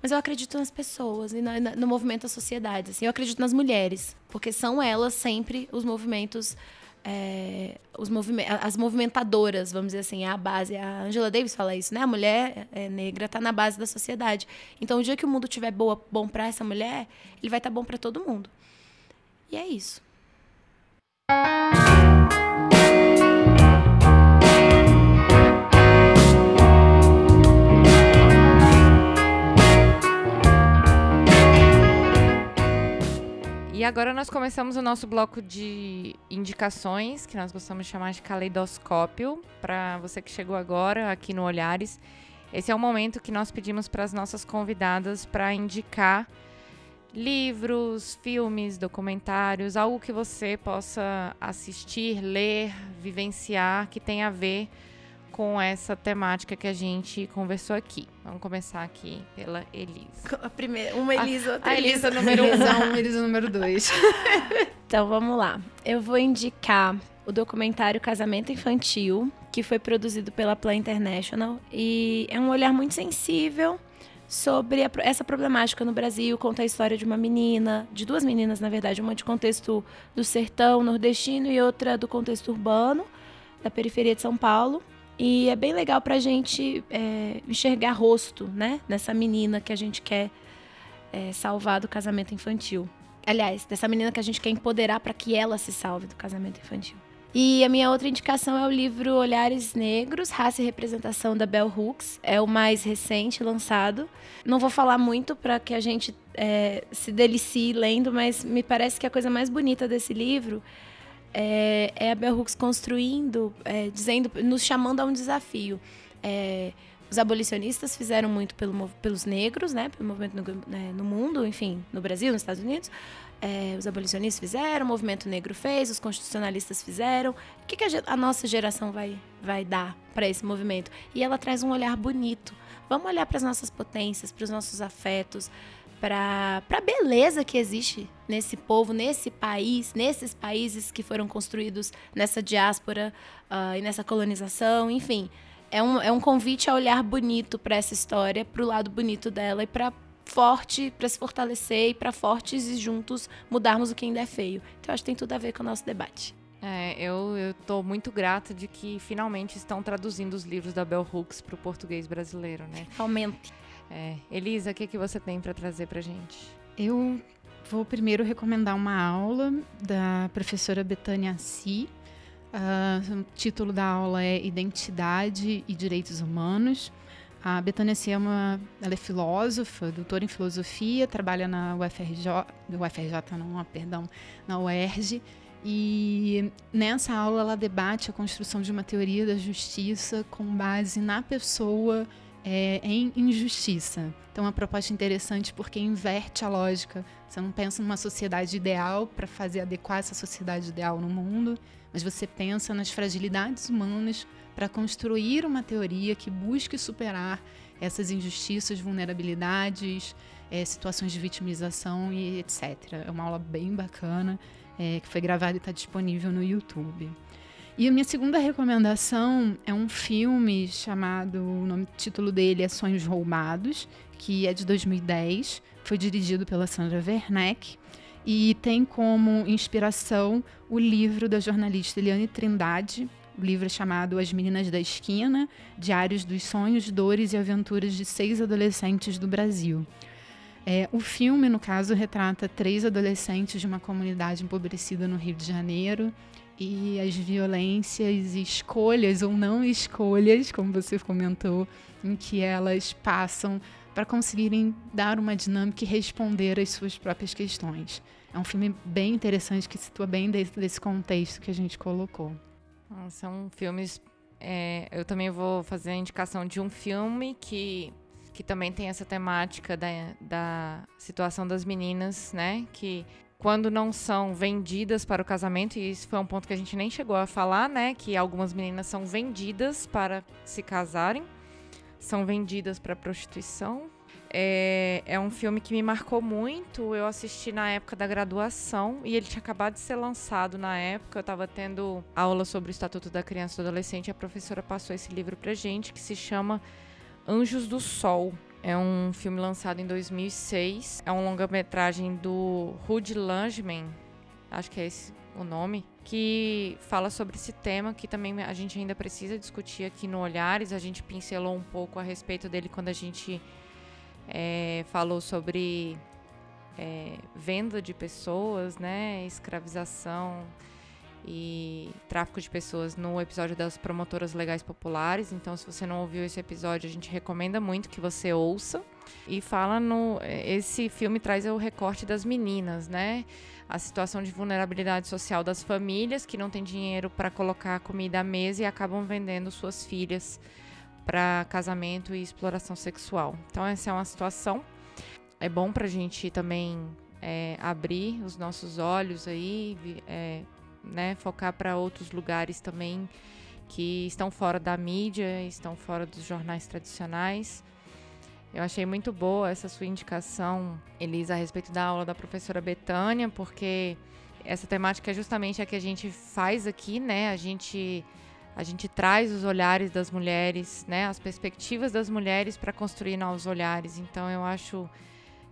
Mas eu acredito nas pessoas e no, no movimento da sociedade. Assim. Eu acredito nas mulheres, porque são elas sempre os movimentos. É, os movime as movimentadoras, vamos dizer assim, é a base. A Angela Davis fala isso, né? A mulher é, negra está na base da sociedade. Então, o dia que o mundo tiver boa, bom para essa mulher, ele vai estar tá bom para todo mundo. E é isso. E agora nós começamos o nosso bloco de indicações, que nós gostamos de chamar de caleidoscópio. Para você que chegou agora aqui no Olhares, esse é o momento que nós pedimos para as nossas convidadas para indicar livros, filmes, documentários, algo que você possa assistir, ler, vivenciar, que tenha a ver com essa temática que a gente conversou aqui. Vamos começar aqui pela Elisa. A primeira, uma Elisa, outra a Elisa. número Elisa 1, um, Elisa número 2. então vamos lá. Eu vou indicar o documentário Casamento Infantil, que foi produzido pela Plan International e é um olhar muito sensível sobre a, essa problemática no Brasil, conta a história de uma menina, de duas meninas, na verdade, uma de contexto do sertão nordestino e outra do contexto urbano, da periferia de São Paulo. E é bem legal para a gente é, enxergar rosto, né? Nessa menina que a gente quer é, salvar do casamento infantil. Aliás, dessa menina que a gente quer empoderar para que ela se salve do casamento infantil. E a minha outra indicação é o livro Olhares Negros, Raça e Representação da Bell Hooks. É o mais recente lançado. Não vou falar muito para que a gente é, se delicie lendo, mas me parece que a coisa mais bonita desse livro é, é a Bell Hooks construindo, é, dizendo, nos chamando a um desafio. É, os abolicionistas fizeram muito pelo, pelos negros, né, pelo movimento no, né, no mundo, enfim, no Brasil, nos Estados Unidos. É, os abolicionistas fizeram, o movimento negro fez, os constitucionalistas fizeram. O que, que a, a nossa geração vai, vai dar para esse movimento? E ela traz um olhar bonito. Vamos olhar para as nossas potências, para os nossos afetos, para a beleza que existe nesse povo, nesse país, nesses países que foram construídos nessa diáspora uh, e nessa colonização, enfim. É um, é um convite a olhar bonito para essa história, para o lado bonito dela e para forte, para se fortalecer e para fortes e juntos mudarmos o que ainda é feio. Então, acho que tem tudo a ver com o nosso debate. É, eu estou muito grata de que finalmente estão traduzindo os livros da Bell Hooks para o português brasileiro, né? Finalmente. É. Elisa, o que, que você tem para trazer para gente? Eu vou primeiro recomendar uma aula da professora Betânia Si. Uh, o título da aula é Identidade e Direitos Humanos. A Betânia Si uma, ela é filósofa, doutora em filosofia, trabalha na UFRJ, UFRJ não, perdão, na UERJ. E nessa aula ela debate a construção de uma teoria da justiça com base na pessoa é, em injustiça. Então, é uma proposta interessante porque inverte a lógica. Você não pensa numa sociedade ideal para fazer adequar essa sociedade ideal no mundo, mas você pensa nas fragilidades humanas para construir uma teoria que busque superar essas injustiças, vulnerabilidades, é, situações de vitimização e etc. É uma aula bem bacana é, que foi gravada e está disponível no YouTube. E a minha segunda recomendação é um filme chamado, o nome, título dele é Sonhos Roubados, que é de 2010, foi dirigido pela Sandra Werneck e tem como inspiração o livro da jornalista Eliane Trindade, livro chamado As Meninas da Esquina, Diários dos Sonhos, Dores e Aventuras de Seis Adolescentes do Brasil. É, o filme, no caso, retrata três adolescentes de uma comunidade empobrecida no Rio de Janeiro e as violências e escolhas ou não escolhas, como você comentou, em que elas passam para conseguirem dar uma dinâmica e responder às suas próprias questões. É um filme bem interessante que situa bem dentro desse contexto que a gente colocou. São filmes. É, eu também vou fazer a indicação de um filme que, que também tem essa temática da, da situação das meninas, né? Que quando não são vendidas para o casamento, e isso foi um ponto que a gente nem chegou a falar, né? Que algumas meninas são vendidas para se casarem, são vendidas para prostituição. É, é um filme que me marcou muito. Eu assisti na época da graduação e ele tinha acabado de ser lançado na época. Eu estava tendo aula sobre o Estatuto da Criança e do Adolescente e a professora passou esse livro pra gente que se chama Anjos do Sol. É um filme lançado em 2006. É um longa-metragem do Rudy Langman, acho que é esse o nome, que fala sobre esse tema que também a gente ainda precisa discutir aqui no Olhares. A gente pincelou um pouco a respeito dele quando a gente é, falou sobre é, venda de pessoas, né, escravização e tráfico de pessoas no episódio das promotoras legais populares. Então, se você não ouviu esse episódio, a gente recomenda muito que você ouça. E fala no. Esse filme traz o recorte das meninas, né? A situação de vulnerabilidade social das famílias que não têm dinheiro para colocar comida à mesa e acabam vendendo suas filhas para casamento e exploração sexual. Então, essa é uma situação. É bom para a gente também é, abrir os nossos olhos aí, é, né, focar para outros lugares também que estão fora da mídia, estão fora dos jornais tradicionais. Eu achei muito boa essa sua indicação, Elisa, a respeito da aula da professora Betânia, porque essa temática é justamente a que a gente faz aqui, né? A gente a gente traz os olhares das mulheres, né? As perspectivas das mulheres para construir novos olhares. Então eu acho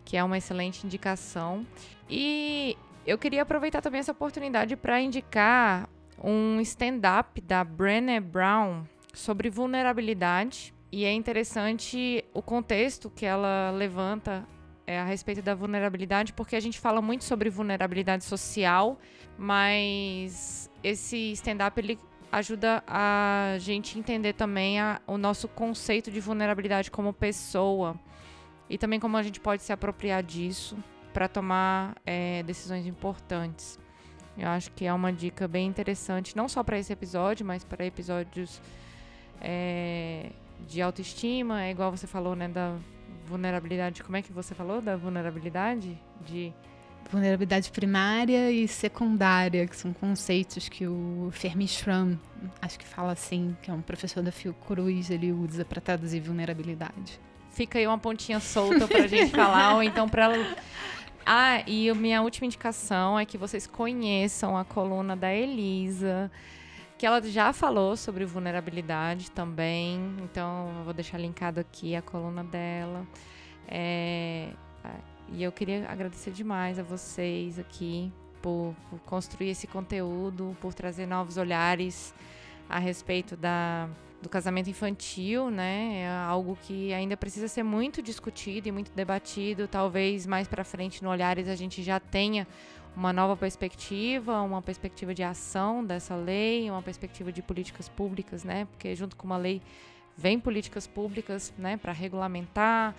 que é uma excelente indicação. E eu queria aproveitar também essa oportunidade para indicar um stand-up da Brené Brown sobre vulnerabilidade. E é interessante o contexto que ela levanta é, a respeito da vulnerabilidade, porque a gente fala muito sobre vulnerabilidade social, mas esse stand-up ele ajuda a gente entender também a, o nosso conceito de vulnerabilidade como pessoa e também como a gente pode se apropriar disso para tomar é, decisões importantes. Eu acho que é uma dica bem interessante, não só para esse episódio, mas para episódios é, de autoestima. É igual você falou, né, da vulnerabilidade. Como é que você falou da vulnerabilidade? De vulnerabilidade primária e secundária, que são conceitos que o Fermi Schramm, acho que fala assim, que é um professor da Fiocruz, ele usa para traduzir vulnerabilidade. Fica aí uma pontinha solta para a gente falar, ou então para ah, e minha última indicação é que vocês conheçam a coluna da Elisa, que ela já falou sobre vulnerabilidade também. Então, eu vou deixar linkado aqui a coluna dela. É, e eu queria agradecer demais a vocês aqui por, por construir esse conteúdo, por trazer novos olhares a respeito da do casamento infantil, né? É algo que ainda precisa ser muito discutido e muito debatido. Talvez mais para frente no Olhares a gente já tenha uma nova perspectiva, uma perspectiva de ação dessa lei, uma perspectiva de políticas públicas, né? Porque junto com uma lei vem políticas públicas, né, para regulamentar,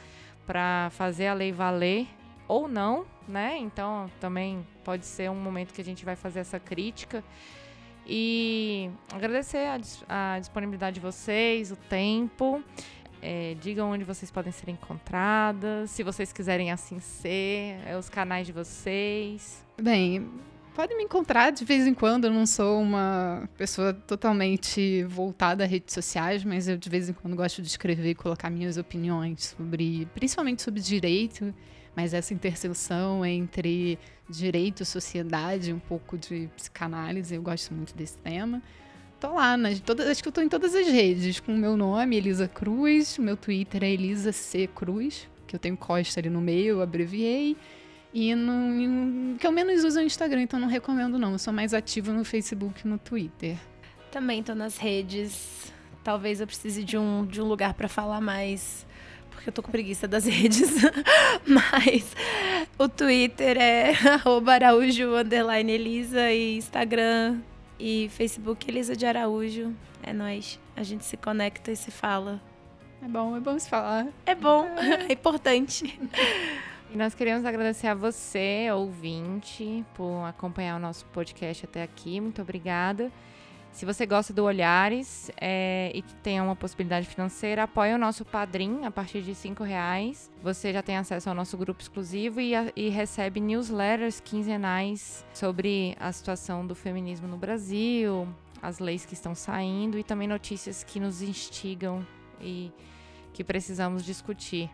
para fazer a lei valer ou não, né? Então também pode ser um momento que a gente vai fazer essa crítica. E agradecer a, a disponibilidade de vocês, o tempo. É, digam onde vocês podem ser encontradas, se vocês quiserem assim ser, é, os canais de vocês. Bem, podem me encontrar de vez em quando. Eu não sou uma pessoa totalmente voltada a redes sociais, mas eu de vez em quando gosto de escrever e colocar minhas opiniões sobre, principalmente sobre direito mas essa interseção entre direito, sociedade, um pouco de psicanálise, eu gosto muito desse tema. Tô lá, nas, todas, acho que eu tô em todas as redes, com o meu nome, Elisa Cruz, meu Twitter é Elisa C. Cruz, que eu tenho Costa ali no meio, eu abreviei. E no, que eu menos uso é o Instagram, então não recomendo não. Eu sou mais ativa no Facebook e no Twitter. Também tô nas redes. Talvez eu precise de um, de um lugar para falar mais porque eu tô com preguiça das redes. Mas o Twitter é Araújo underline Elisa e Instagram e Facebook Elisa de Araújo. É nós. A gente se conecta e se fala. É bom, é bom se falar. É bom, é importante. E nós queremos agradecer a você, ouvinte, por acompanhar o nosso podcast até aqui. Muito obrigada. Se você gosta do Olhares é, e tem uma possibilidade financeira, apoie o nosso Padrim a partir de cinco reais. Você já tem acesso ao nosso grupo exclusivo e, a, e recebe newsletters quinzenais sobre a situação do feminismo no Brasil, as leis que estão saindo e também notícias que nos instigam e que precisamos discutir.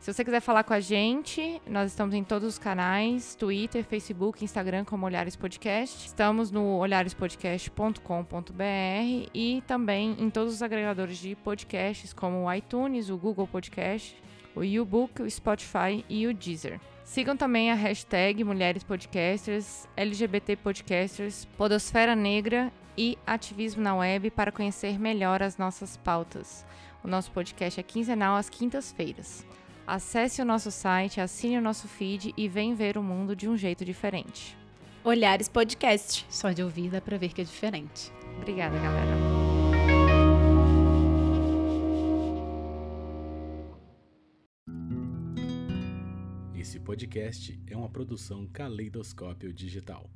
Se você quiser falar com a gente, nós estamos em todos os canais: Twitter, Facebook, Instagram, como Olhares Podcast. Estamos no olharespodcast.com.br e também em todos os agregadores de podcasts, como o iTunes, o Google Podcast, o YouBook, o Spotify e o Deezer. Sigam também a hashtag Mulheres Podcasters, LGBT Podcasters, Podosfera Negra e Ativismo na Web para conhecer melhor as nossas pautas. O nosso podcast é quinzenal às quintas-feiras. Acesse o nosso site, assine o nosso feed e vem ver o mundo de um jeito diferente. Olhares Podcast. Só de ouvir dá pra ver que é diferente. Obrigada, galera. Esse podcast é uma produção Caleidoscópio Digital.